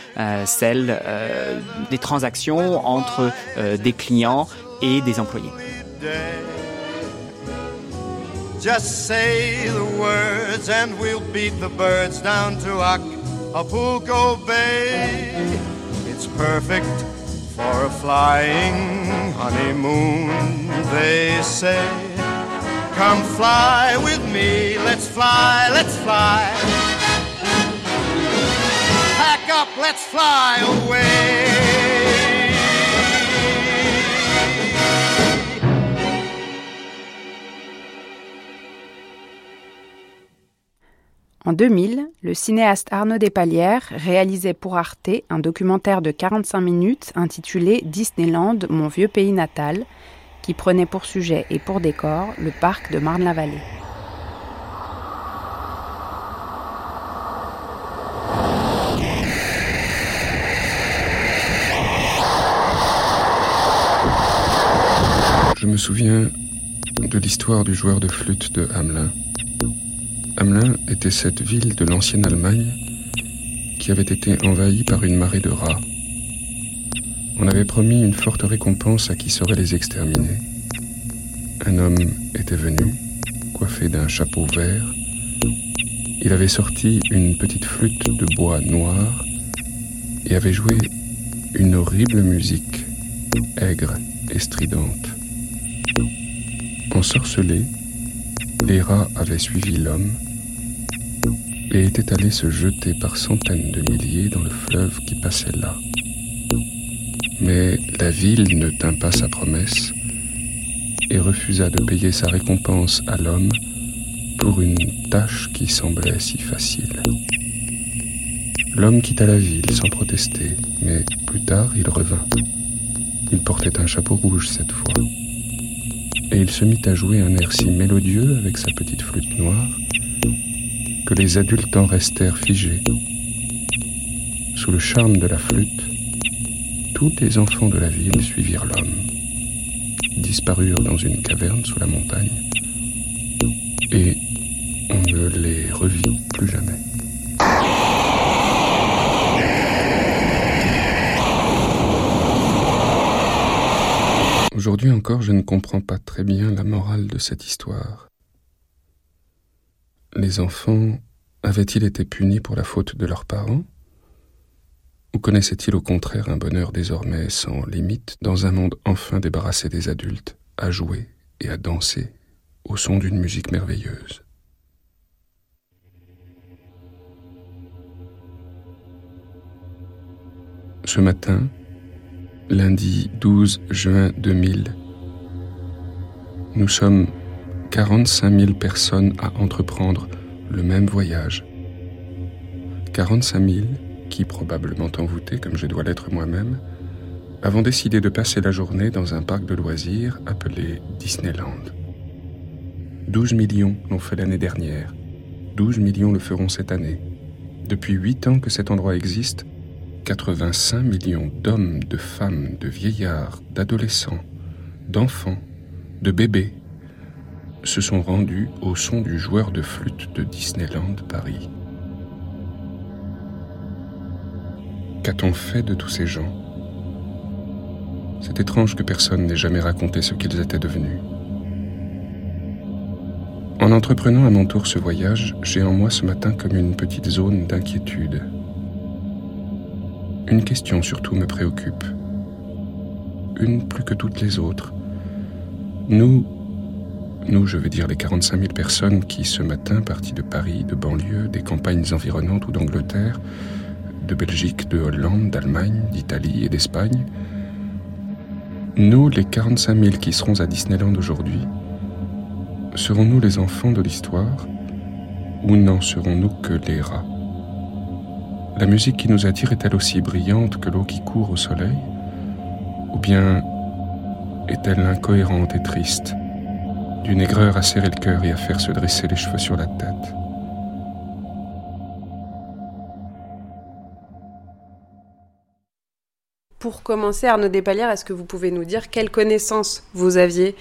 celle des transactions entre euh, des clients et des employés. Just say the words and we'll beat the birds down to Acapulco Bay. It's perfect for a flying honeymoon, they say. Come fly with me, let's fly, let's fly. Pack up, let's fly away. En 2000, le cinéaste Arnaud Despalières réalisait pour Arte un documentaire de 45 minutes intitulé Disneyland, mon vieux pays natal, qui prenait pour sujet et pour décor le parc de Marne-la-Vallée. Je me souviens de l'histoire du joueur de flûte de Hamelin. Hamelin était cette ville de l'ancienne Allemagne qui avait été envahie par une marée de rats. On avait promis une forte récompense à qui saurait les exterminer. Un homme était venu, coiffé d'un chapeau vert. Il avait sorti une petite flûte de bois noir et avait joué une horrible musique, aigre et stridente. Ensorcelés, les rats avaient suivi l'homme et étaient allés se jeter par centaines de milliers dans le fleuve qui passait là. Mais la ville ne tint pas sa promesse et refusa de payer sa récompense à l'homme pour une tâche qui semblait si facile. L'homme quitta la ville sans protester, mais plus tard il revint. Il portait un chapeau rouge cette fois. Et il se mit à jouer un air si mélodieux avec sa petite flûte noire que les adultes en restèrent figés. Sous le charme de la flûte, tous les enfants de la ville suivirent l'homme, disparurent dans une caverne sous la montagne, et on ne les revit plus jamais. Aujourd'hui encore, je ne comprends pas très bien la morale de cette histoire. Les enfants avaient-ils été punis pour la faute de leurs parents? Ou connaissaient-ils au contraire un bonheur désormais sans limite dans un monde enfin débarrassé des adultes, à jouer et à danser au son d'une musique merveilleuse? Ce matin, lundi 12 juin 2000. Nous sommes 45 000 personnes à entreprendre le même voyage. 45 000 qui, probablement envoûtés comme je dois l'être moi-même, avons décidé de passer la journée dans un parc de loisirs appelé Disneyland. 12 millions l'ont fait l'année dernière. 12 millions le feront cette année. Depuis 8 ans que cet endroit existe, 85 millions d'hommes, de femmes, de vieillards, d'adolescents, d'enfants, de bébés se sont rendus au son du joueur de flûte de Disneyland Paris. Qu'a-t-on fait de tous ces gens? C'est étrange que personne n'ait jamais raconté ce qu'ils étaient devenus. En entreprenant à mon tour ce voyage, j'ai en moi ce matin comme une petite zone d'inquiétude. Une question surtout me préoccupe. Une plus que toutes les autres. Nous, nous, je veux dire les 45 000 personnes qui, ce matin, partis de Paris, de banlieue, des campagnes environnantes ou d'Angleterre, de Belgique, de Hollande, d'Allemagne, d'Italie et d'Espagne, nous, les 45 000 qui serons à Disneyland aujourd'hui, serons-nous les enfants de l'histoire ou n'en serons-nous que les rats? La musique qui nous attire est-elle aussi brillante que l'eau qui court au soleil? Ou bien est-elle incohérente et triste, d'une aigreur à serrer le cœur et à faire se dresser les cheveux sur la tête? Pour commencer, Arnaud Despalières, est-ce que vous pouvez nous dire quelle connaissance vous aviez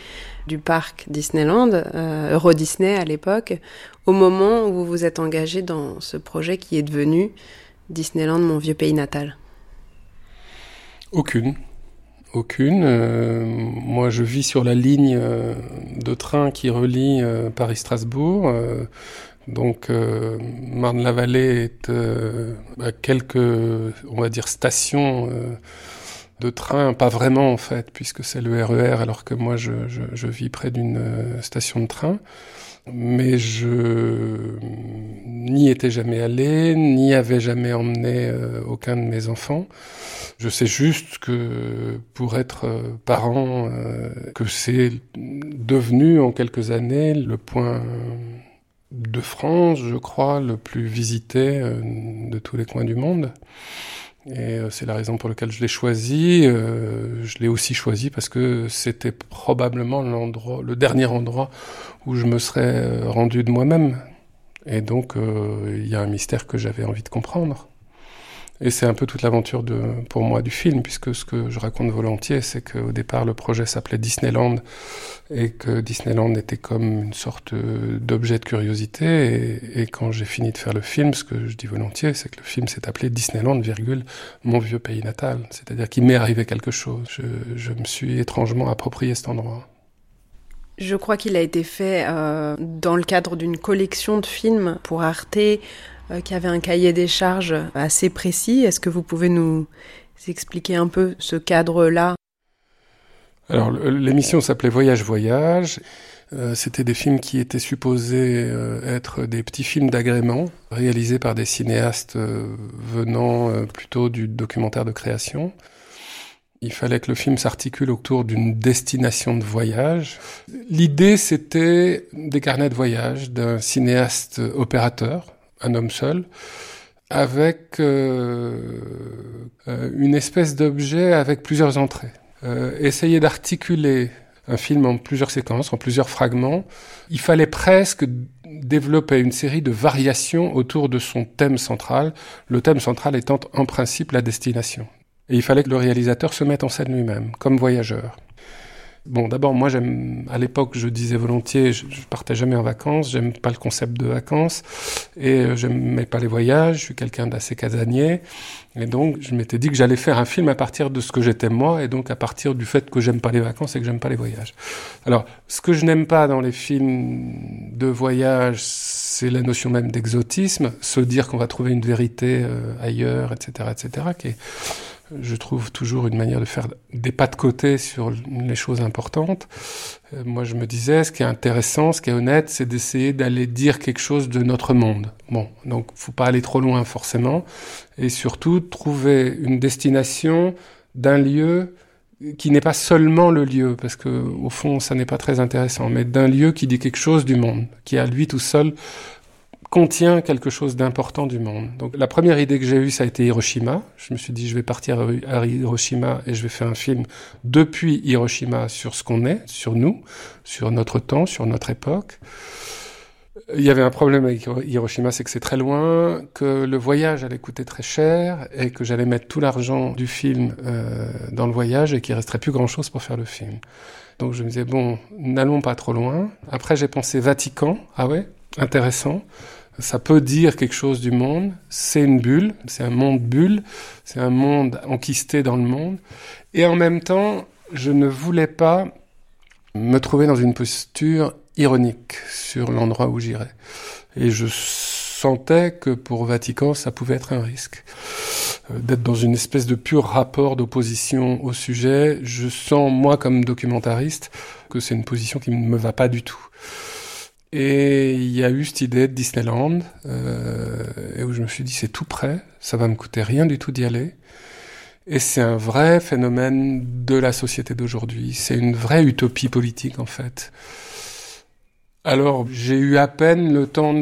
du parc Disneyland, euh, Euro Disney à l'époque, au moment où vous vous êtes engagé dans ce projet qui est devenu Disneyland, mon vieux pays natal? Aucune. Aucune. Euh, moi, je vis sur la ligne euh, de train qui relie Paris-Strasbourg. donc, Marne-la-Vallée est à quelques, on va dire, stations train, pas vraiment en fait, puisque c'est le RER, e alors que moi, je, vis près d'une station de train mais je n'y étais jamais allé, n'y avais jamais emmené euh, aucun de mes enfants. Je sais juste que pour être euh, parent, euh, que c'est devenu en quelques années le point de France, je crois, le plus visité de tous les coins du monde. Et c'est la raison pour laquelle je l'ai choisi. je l'ai aussi choisi parce que c'était probablement l'endroit, le dernier endroit où je me serais euh, rendu de moi-même. Et donc, euh, il y a un mystère que j'avais envie de comprendre. Et c'est un peu toute l'aventure de, pour moi du film, puisque ce que je raconte volontiers, c'est qu'au départ, le projet s'appelait Disneyland et que Disneyland était comme une sorte d'objet de curiosité. Et, quand j'ai fini de faire le film, ce que je dis volontiers, c'est que le film s'est appelé Disneyland, virgule, mon vieux pays natal. C'est-à-dire qu'il m'est arrivé quelque chose. Je me suis étrangement approprié cet endroit. Je crois qu'il a été fait euh, dans le cadre d'une collection de films pour Arte euh, qui avait un cahier des charges assez précis. Est-ce que vous pouvez nous expliquer un peu ce cadre-là? Alors l'émission s'appelait Voyage Voyage. Euh, c'était des films qui étaient supposés être des petits films d'agrément réalisés par des cinéastes venant plutôt du documentaire de création. Il fallait que le film s'articule autour d'une destination de voyage. L'idée, c'était des carnets de voyage d'un cinéaste opérateur, un homme seul, avec euh, euh, une espèce d'objet avec plusieurs entrées. Euh, essayer d'articuler un film en plusieurs séquences, en plusieurs fragments. Il fallait presque développer une série de variations autour de son thème central, le thème central étant en principe la destination. Et il fallait que le réalisateur se mette en scène lui-même, comme voyageur. Bon, d'abord, moi, j'aime, à l'époque, je disais volontiers, je, je partais jamais en vacances, j'aime pas le concept de vacances, et euh, j'aimais pas les voyages, je suis quelqu'un d'assez casanier, et donc, je m'étais dit que j'allais faire un film à partir de ce que j'étais moi, et donc à partir du fait que j'aime pas les vacances et que j'aime pas les voyages. Alors, ce que je n'aime pas dans les films de voyage, c'est la notion même d'exotisme, se dire qu'on va trouver une vérité euh, ailleurs, etc., etc., qui est je trouve toujours une manière de faire des pas de côté sur les choses importantes. Euh, moi, je me disais, ce qui est intéressant, ce qui est honnête, c'est d'essayer d'aller dire quelque chose de notre monde. Bon, donc, faut pas aller trop loin forcément, et surtout trouver une destination d'un lieu qui n'est pas seulement le lieu, parce que au fond, ça n'est pas très intéressant, mais d'un lieu qui dit quelque chose du monde, qui à lui tout seul contient quelque chose d'important du monde. Donc la première idée que j'ai eue, ça a été Hiroshima. Je me suis dit, je vais partir à Hiroshima et je vais faire un film depuis Hiroshima sur ce qu'on est, sur nous, sur notre temps, sur notre époque. Il y avait un problème avec Hiroshima, c'est que c'est très loin, que le voyage allait coûter très cher et que j'allais mettre tout l'argent du film euh, dans le voyage et qu'il resterait plus grand-chose pour faire le film. Donc je me disais, bon, n'allons pas trop loin. Après j'ai pensé Vatican, ah ouais, intéressant ça peut dire quelque chose du monde. C'est une bulle, c'est un monde bulle, c'est un monde enquisté dans le monde. Et en même temps, je ne voulais pas me trouver dans une posture ironique sur l'endroit où j'irais. Et je sentais que pour Vatican, ça pouvait être un risque. Euh, d'être dans une espèce de pur rapport d'opposition au sujet, je sens, moi, comme documentariste, que c'est une position qui ne me va pas du tout. Et il y a eu cette idée de Disneyland, euh, et où je me suis dit c'est tout prêt, ça va me coûter rien du tout d'y aller. Et c'est un vrai phénomène de la société d'aujourd'hui. C'est une vraie utopie politique en fait. Alors j'ai eu à peine le temps,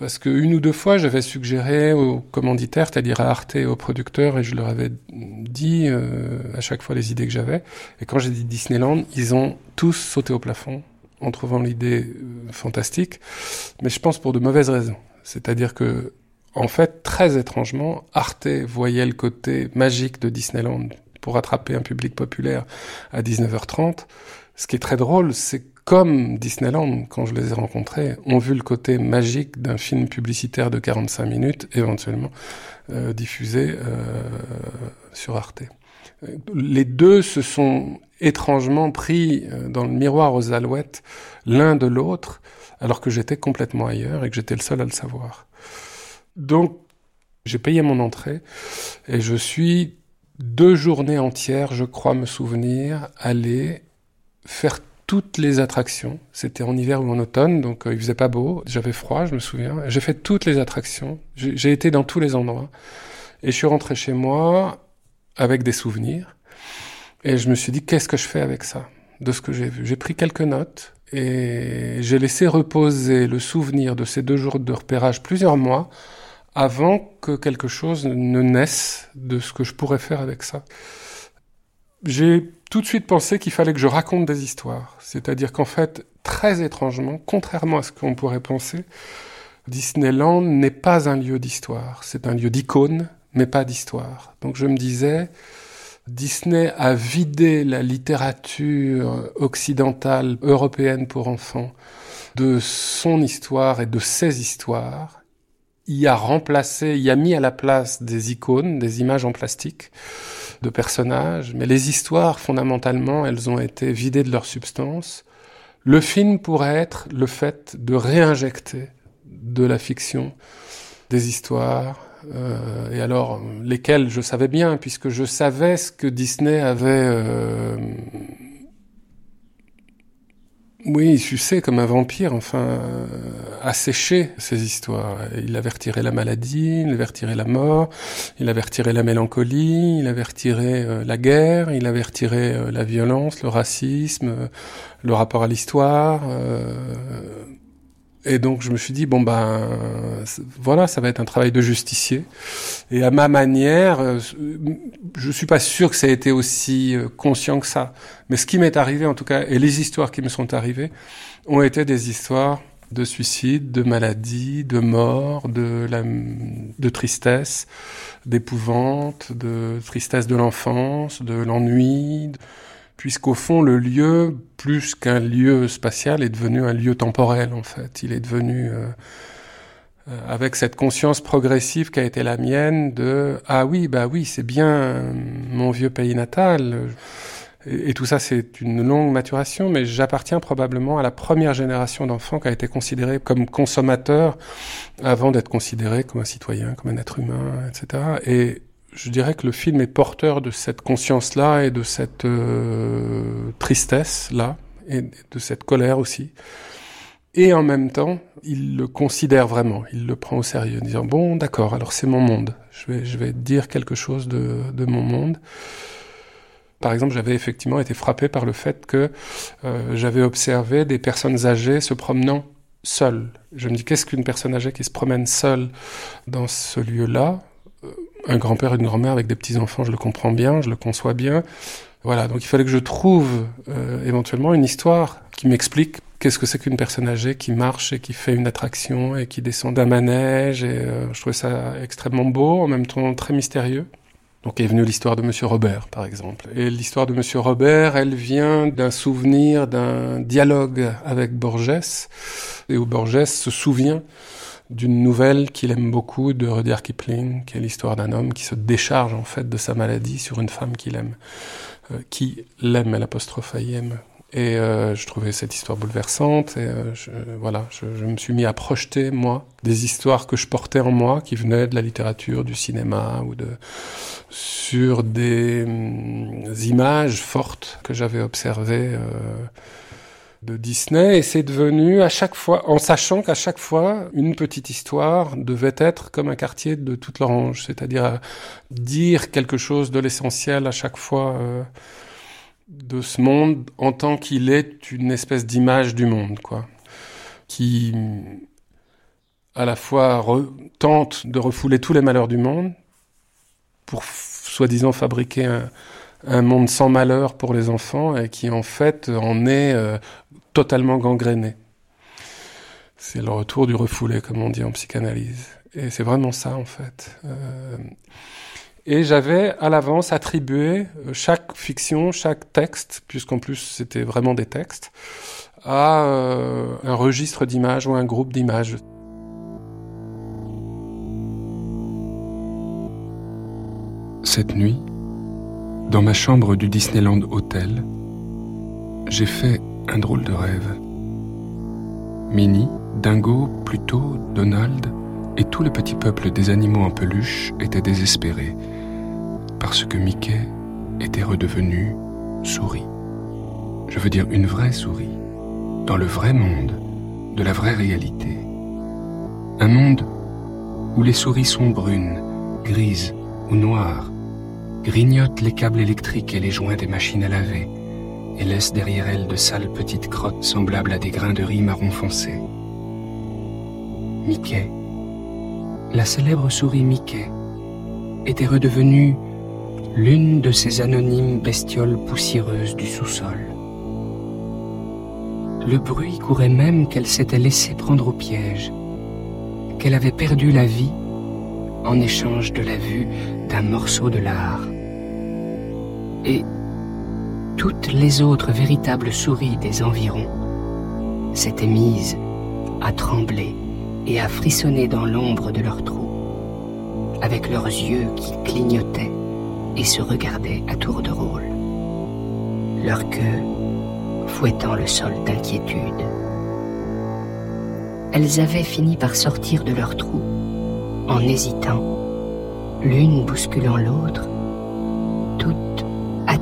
parce que une ou deux fois j'avais suggéré aux commanditaires, c'est-à-dire à Arte et aux producteurs, et je leur avais dit euh, à chaque fois les idées que j'avais. Et quand j'ai dit Disneyland, ils ont tous sauté au plafond en trouvant l'idée euh, fantastique, mais je pense pour de mauvaises raisons. C'est-à-dire que, en fait, très étrangement, Arte voyait le côté magique de Disneyland pour attraper un public populaire à 19h30. Ce qui est très drôle, c'est comme Disneyland, quand je les ai rencontrés, ont vu le côté magique d'un film publicitaire de 45 minutes, éventuellement euh, diffusé euh, sur Arte. Les deux se sont étrangement pris euh, dans le miroir aux alouettes l'un de l'autre, alors que j'étais complètement ailleurs et que j'étais le seul à le savoir. Donc, j'ai payé mon entrée et je suis deux journées entières, je crois me souvenir, aller faire toutes les attractions. C'était en hiver ou en automne, donc euh, il faisait pas beau, j'avais froid, je me souviens. J'ai fait toutes les attractions, j'ai été dans tous les endroits. Et je suis rentré chez moi avec des souvenirs. Et je me suis dit, qu'est-ce que je fais avec ça, de ce que j'ai vu J'ai pris quelques notes et j'ai laissé reposer le souvenir de ces deux jours de repérage plusieurs mois avant que quelque chose ne naisse de ce que je pourrais faire avec ça. J'ai tout de suite pensé qu'il fallait que je raconte des histoires. C'est-à-dire qu'en fait, très étrangement, contrairement à ce qu'on pourrait penser, Disneyland n'est pas un lieu d'histoire, c'est un lieu d'icône, mais pas d'histoire. Donc je me disais, Disney a vidé la littérature occidentale européenne pour enfants de son histoire et de ses histoires. Il a remplacé, il a mis à la place des icônes, des images en plastique de personnages, mais les histoires, fondamentalement, elles ont été vidées de leur substance. Le film pourrait être le fait de réinjecter de la fiction, des histoires, euh, et alors lesquelles je savais bien, puisque je savais ce que Disney avait euh, oui, sucé comme un vampire, enfin, euh, asséché ces histoires. Il avait retiré la maladie, il avait retiré la mort, il avait retiré la mélancolie, il avait retiré euh, la guerre, il avait retiré euh, la violence, le racisme, le rapport à l'histoire. Et donc je me suis dit bon ben voilà ça va être un travail de justicier. Et à ma manière euh, je suis pas sûr que ça ait été aussi euh, conscient que ça. Mais ce qui m'est arrivé en tout cas et les histoires qui me sont arrivées ont été des histoires de suicide, de maladie, de mort, de la, de tristesse, d'épouvante, de tristesse de l'enfance, de l'ennui puisqu'au fond, le lieu, plus qu'un lieu spatial, est devenu un lieu temporel, en fait. Il est devenu, euh, euh, avec cette conscience progressive qui a été la mienne de, ah oui, bah oui, c'est bien mon vieux pays natal. Et, tout ça, c'est une longue maturation, mais j'appartiens probablement à la première génération d'enfants qui a été considérée comme consommateur avant d'être considéré comme un citoyen, comme un être humain, etc. Et je dirais que le film est porteur de cette conscience-là et de cette euh, tristesse-là, et de cette colère aussi. Et en même temps, il le considère vraiment, il le prend au sérieux, en disant bon, d'accord, alors c'est mon monde. Je vais, je vais dire quelque chose de, de mon monde. Par exemple, j'avais effectivement été frappé par le fait que euh, j'avais observé des personnes âgées se promenant seules. Je me dis qu'est-ce qu'une personne âgée qui se promène seule dans ce lieu-là? Un grand-père et une grand-mère avec des petits-enfants, je le comprends bien, je le conçois bien. Voilà, donc il fallait que je trouve euh, éventuellement une histoire qui m'explique qu'est-ce que c'est qu'une personne âgée qui marche et qui fait une attraction et qui descend d'un manège. Et euh, je trouvais ça extrêmement beau, en même temps très mystérieux. Donc est venue l'histoire de Monsieur Robert, par exemple. Et l'histoire de Monsieur Robert, elle vient d'un souvenir, d'un dialogue avec Borges, et où Borges se souvient d'une nouvelle qu'il aime beaucoup de Rudyard Kipling, qui est l'histoire d'un homme qui se décharge en fait de sa maladie sur une femme qu'il aime, euh, qui l'aime, l'apostrophe aime. Et euh, je trouvais cette histoire bouleversante. Et euh, je, voilà, je, je, me suis mis à projeter moi des histoires que je portais en moi, qui venaient de la littérature, du cinéma ou de sur des hum, images fortes que j'avais observées de Disney et c'est devenu à chaque fois, en sachant qu'à chaque fois, une petite histoire devait être comme un quartier de toute l'orange, c'est-à-dire dire quelque chose de l'essentiel à chaque fois euh, de ce monde en tant qu'il est une espèce d'image du monde, quoi, qui à la fois tente de refouler tous les malheurs du monde pour soi-disant fabriquer un, un monde sans malheur pour les enfants et qui en fait en est euh, totalement gangréné. C'est le retour du refoulé, comme on dit en psychanalyse. Et c'est vraiment ça en fait. Euh, et j'avais à l'avance attribué euh, chaque fiction, chaque texte, puisqu'en plus c'était vraiment des textes, à un registre d'images ou un groupe d'images. Cette nuit, dans ma chambre du Disneyland Hotel, j'ai fait un drôle de rêve. Minnie, Dingo, Pluto, Donald et tout le petit peuple des animaux en peluche étaient désespérés parce que Mickey était redevenu souris. Je veux dire une vraie souris, dans le vrai monde, de la vraie réalité. Un monde où les souris sont brunes, grises ou noires, grignotent les câbles électriques et les joints des machines à laver, et laissent derrière elles de sales petites crottes semblables à des grains de riz marron foncé. Mickey, la célèbre souris Mickey, était redevenue l'une de ces anonymes bestioles poussiéreuses du sous-sol. Le bruit courait même qu'elle s'était laissée prendre au piège, qu'elle avait perdu la vie en échange de la vue d'un morceau de l'art. Et toutes les autres véritables souris des environs s'étaient mises à trembler et à frissonner dans l'ombre de leurs trous, avec leurs yeux qui clignotaient et se regardaient à tour de rôle, leur queue fouettant le sol d'inquiétude. Elles avaient fini par sortir de leur trou, en hésitant, l'une bousculant l'autre,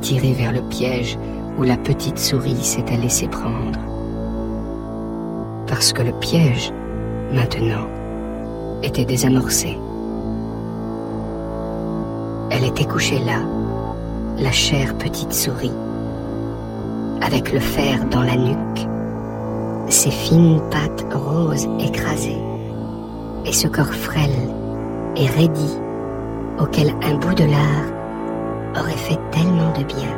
attirées vers le piège où la petite souris s'était laissée prendre. Parce que le piège, maintenant, était désamorcé. Elle était couchée là, la chère petite souris, avec le fer dans la nuque, ses fines pattes roses écrasées, et ce corps frêle et raidi auquel un bout de lard aurait fait tellement de bien.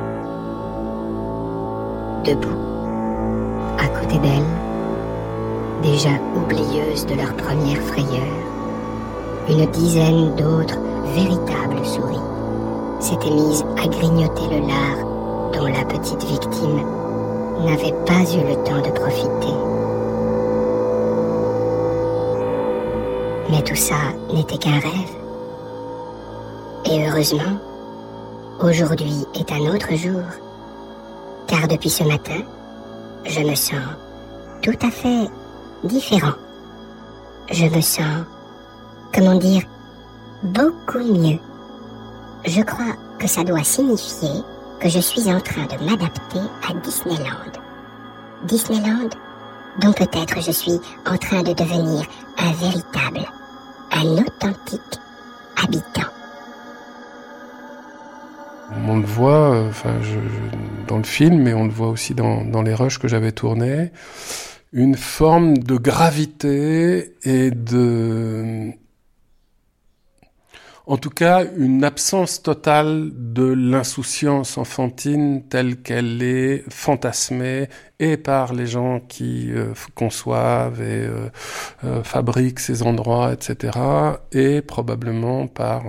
Debout, à côté d'elle, déjà oublieuses de leur première frayeur, une dizaine d'autres véritables souris s'étaient mises à grignoter le lard dont la petite victime n'avait pas eu le temps de profiter. Mais tout ça n'était qu'un rêve. Et heureusement, aujourd'hui est un autre jour, car depuis ce matin, je me sens tout à fait différent. Je me sens, comment dire, beaucoup mieux. Je crois que ça doit signifier que je suis en train de m'adapter à Disneyland. Disneyland dont peut-être je suis en train de devenir un véritable, un authentique habitant. On le voit, euh, enfin, dans le film, et on le voit aussi dans, dans les rushs que j'avais tournés, une forme de gravité et de en tout cas une absence totale de l'insouciance enfantine telle qu'elle est fantasmée et par les gens qui euh, conçoivent et euh, euh, fabriquent ces endroits, etc., et probablement par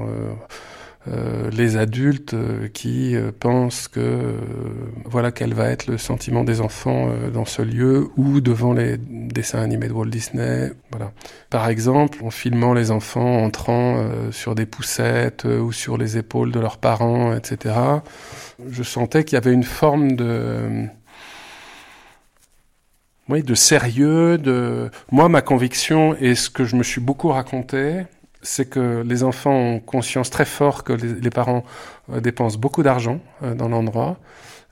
euh, les adultes euh, qui euh, pensent que voilà quel va être le sentiment des enfants dans ce lieu ou devant les dessins animés de Walt Disney. Voilà. Par exemple, en filmant les enfants entrant sur des poussettes ou sur les épaules de leurs parents, etc. Je sentais qu'il y avait une forme de oui, de sérieux, de moi ma conviction et ce que je me suis beaucoup raconté, c'est que les enfants ont conscience très fort que les, parents euh, dépensent beaucoup d'argent euh, dans l'endroit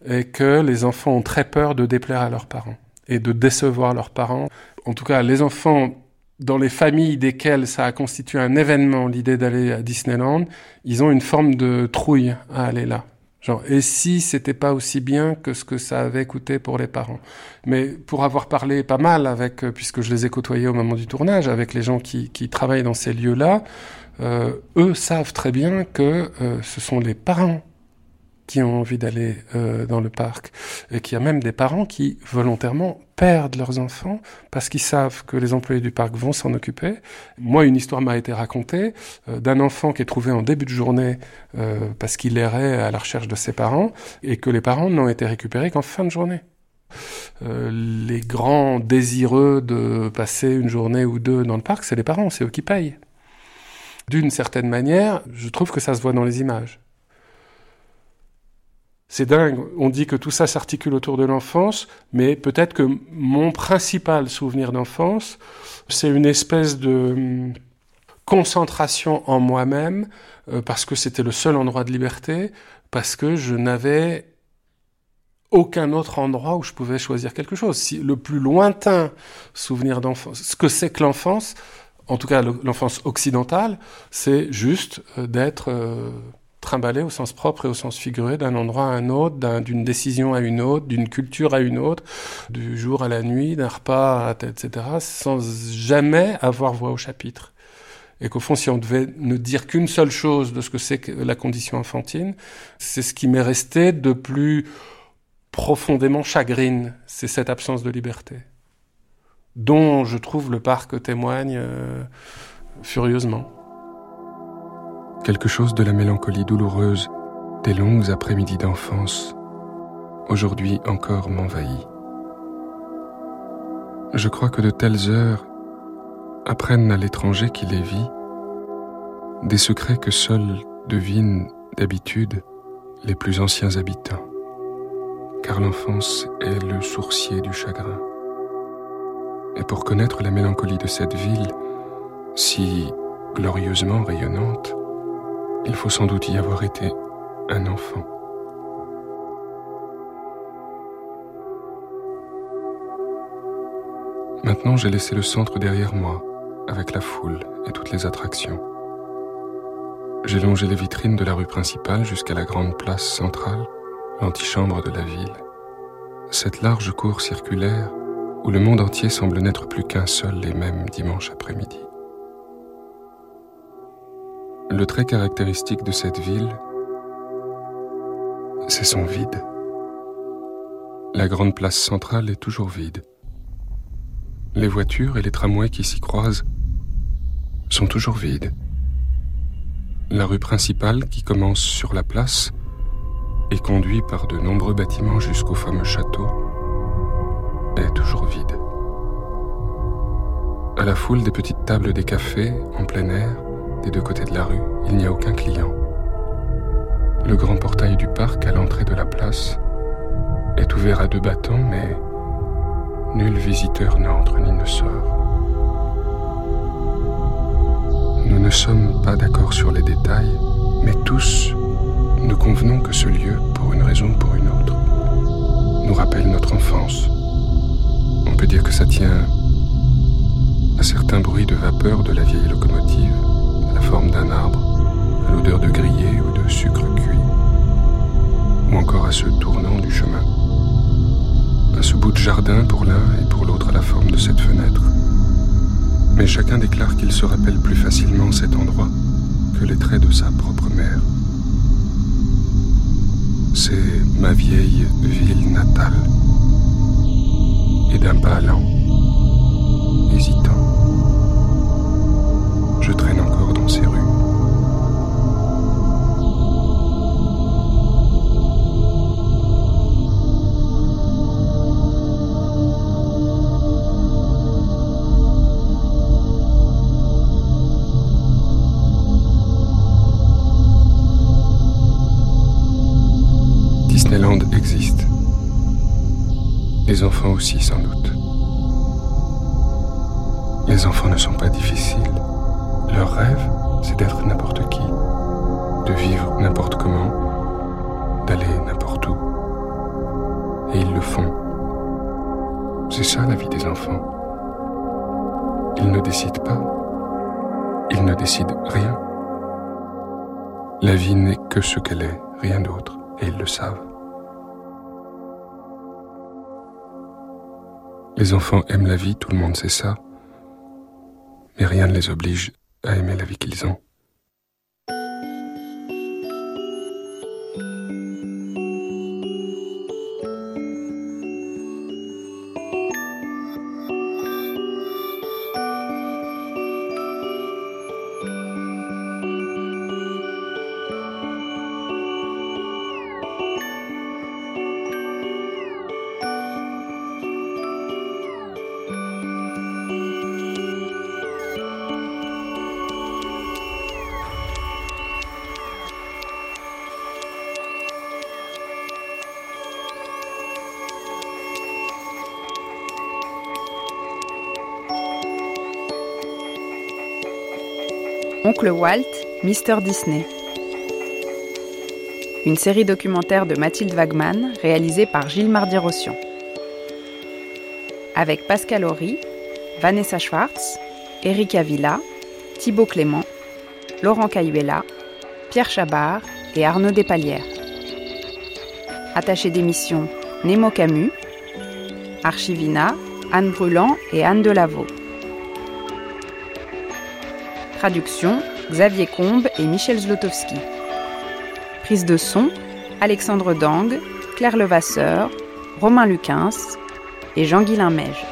et que les enfants ont très peur de déplaire à leurs parents et de décevoir leurs parents. En tout cas, les enfants dans les familles desquelles ça a constitué un événement, l'idée d'aller à Disneyland, ils ont une forme de trouille à aller là et si c'était pas aussi bien que ce que ça avait coûté pour les parents? Mais pour avoir parlé pas mal avec, euh, puisque je les ai côtoyés au moment du tournage, avec les gens qui, travaillent dans ces lieux-là, euh, eux savent très bien que euh, ce sont les parents qui ont envie d'aller euh, dans le parc et qu'il y a même des parents qui volontairement perdent leurs enfants parce qu'ils savent que les employés du parc vont s'en occuper. Moi, une histoire m'a été racontée euh, d'un enfant qui est trouvé en début de journée euh, parce qu'il errait à la recherche de ses parents et que les parents n'ont été récupérés qu'en fin de journée. les grands désireux de passer une journée ou deux dans le parc, c'est les parents, c'est eux qui payent. D'une certaine manière, je trouve que ça se voit dans les images. C'est dingue, on dit que tout ça s'articule autour de l'enfance, mais peut-être que mon principal souvenir d'enfance, c'est une espèce de hum, concentration en moi-même, euh, parce que c'était le seul endroit de liberté, parce que je n'avais aucun autre endroit où je pouvais choisir quelque chose. Si le plus lointain souvenir d'enfance, ce que c'est que l'enfance, en tout cas l'enfance occidentale, c'est juste euh, d'être euh, trimballer au sens propre et au sens figuré d'un endroit à un autre, d'une décision à une autre, d'une culture à une autre, du jour à la nuit, d'un repas, à, etc., sans jamais avoir voix au chapitre. Et qu'au fond, si on devait ne dire qu'une seule chose de ce que c'est que la condition enfantine, c'est ce qui m'est resté de plus profondément chagrine, c'est cette absence de liberté, dont je trouve le parc témoigne euh, furieusement. Quelque chose de la mélancolie douloureuse des longues après-midi d'enfance, aujourd'hui encore m'envahit. Je crois que de telles heures apprennent à l'étranger qui les vit des secrets que seuls devinent d'habitude les plus anciens habitants, car l'enfance est le sourcier du chagrin. Et pour connaître la mélancolie de cette ville, si glorieusement rayonnante, il faut sans doute y avoir été un enfant. Maintenant, j'ai laissé le centre derrière moi, avec la foule et toutes les attractions. J'ai longé les vitrines de la rue principale jusqu'à la grande place centrale, l'antichambre de la ville. Cette large cour circulaire où le monde entier semble n'être plus qu'un seul et même dimanche après-midi. Le trait caractéristique de cette ville, c'est son vide. La grande place centrale est toujours vide. Les voitures et les tramways qui s'y croisent sont toujours vides. La rue principale, qui commence sur la place et conduit par de nombreux bâtiments jusqu'au fameux château, est toujours vide. À la foule des petites tables des cafés, en plein air, des deux côtés de la rue, il n'y a aucun client. Le grand portail du parc à l'entrée de la place est ouvert à deux battants, mais nul visiteur n'entre ni ne sort. Nous ne sommes pas d'accord sur les détails, mais tous, nous convenons que ce lieu, pour une raison ou pour une autre, nous rappelle notre enfance. On peut dire que ça tient à certains bruits de vapeur de la vieille locomotive, la forme d'un arbre, à l'odeur de grillé ou de sucre cuit, ou encore à ce tournant du chemin, à ce bout de jardin pour l'un et pour l'autre à la forme de cette fenêtre mais chacun déclare qu'il se rappelle plus facilement cet endroit que les traits de sa propre mère. C'est ma vieille ville natale. Et d'un pas lent, hésitant, aussi, sans doute. Les enfants ne sont pas difficiles. Leur rêve, c'est d'être n'importe qui, de vivre n'importe comment, d'aller n'importe où. Et ils le font. C'est ça la vie des enfants. Ils ne décident pas. Ils ne décident rien. La vie n'est que ce qu'elle est, rien d'autre, et ils le savent. Les enfants aiment la vie, tout le monde sait ça, mais rien ne les oblige à aimer la vie qu'ils ont. Oncle Walt, Mister Disney. Une série documentaire de Mathilde Wagman réalisée par Gilles Mardi-Rossian. Avec Pascal Horry, Vanessa Schwartz, Eric Avila, Thibaut Clément, Laurent Cayuela, Pierre Chabard et Arnaud Despalières. Attaché d'émission Nemo Camus, Archivina, Anne Brûlant et Anne Delaveau. Traduction Xavier Combe et Michel Zlotowski. Prise de son Alexandre Dang, Claire Levasseur, Romain Luquins et Jean-Guilain Meige.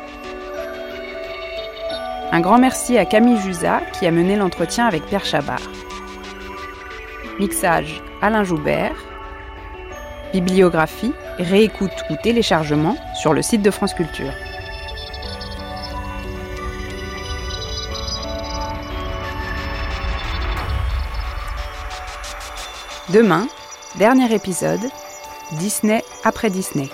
Un grand merci à Camille Jusa qui a mené l'entretien avec Pierre Chabard. Mixage Alain Joubert. Bibliographie, réécoute ou téléchargement sur le site de France Culture. Demain, dernier épisode, Disney après Disney.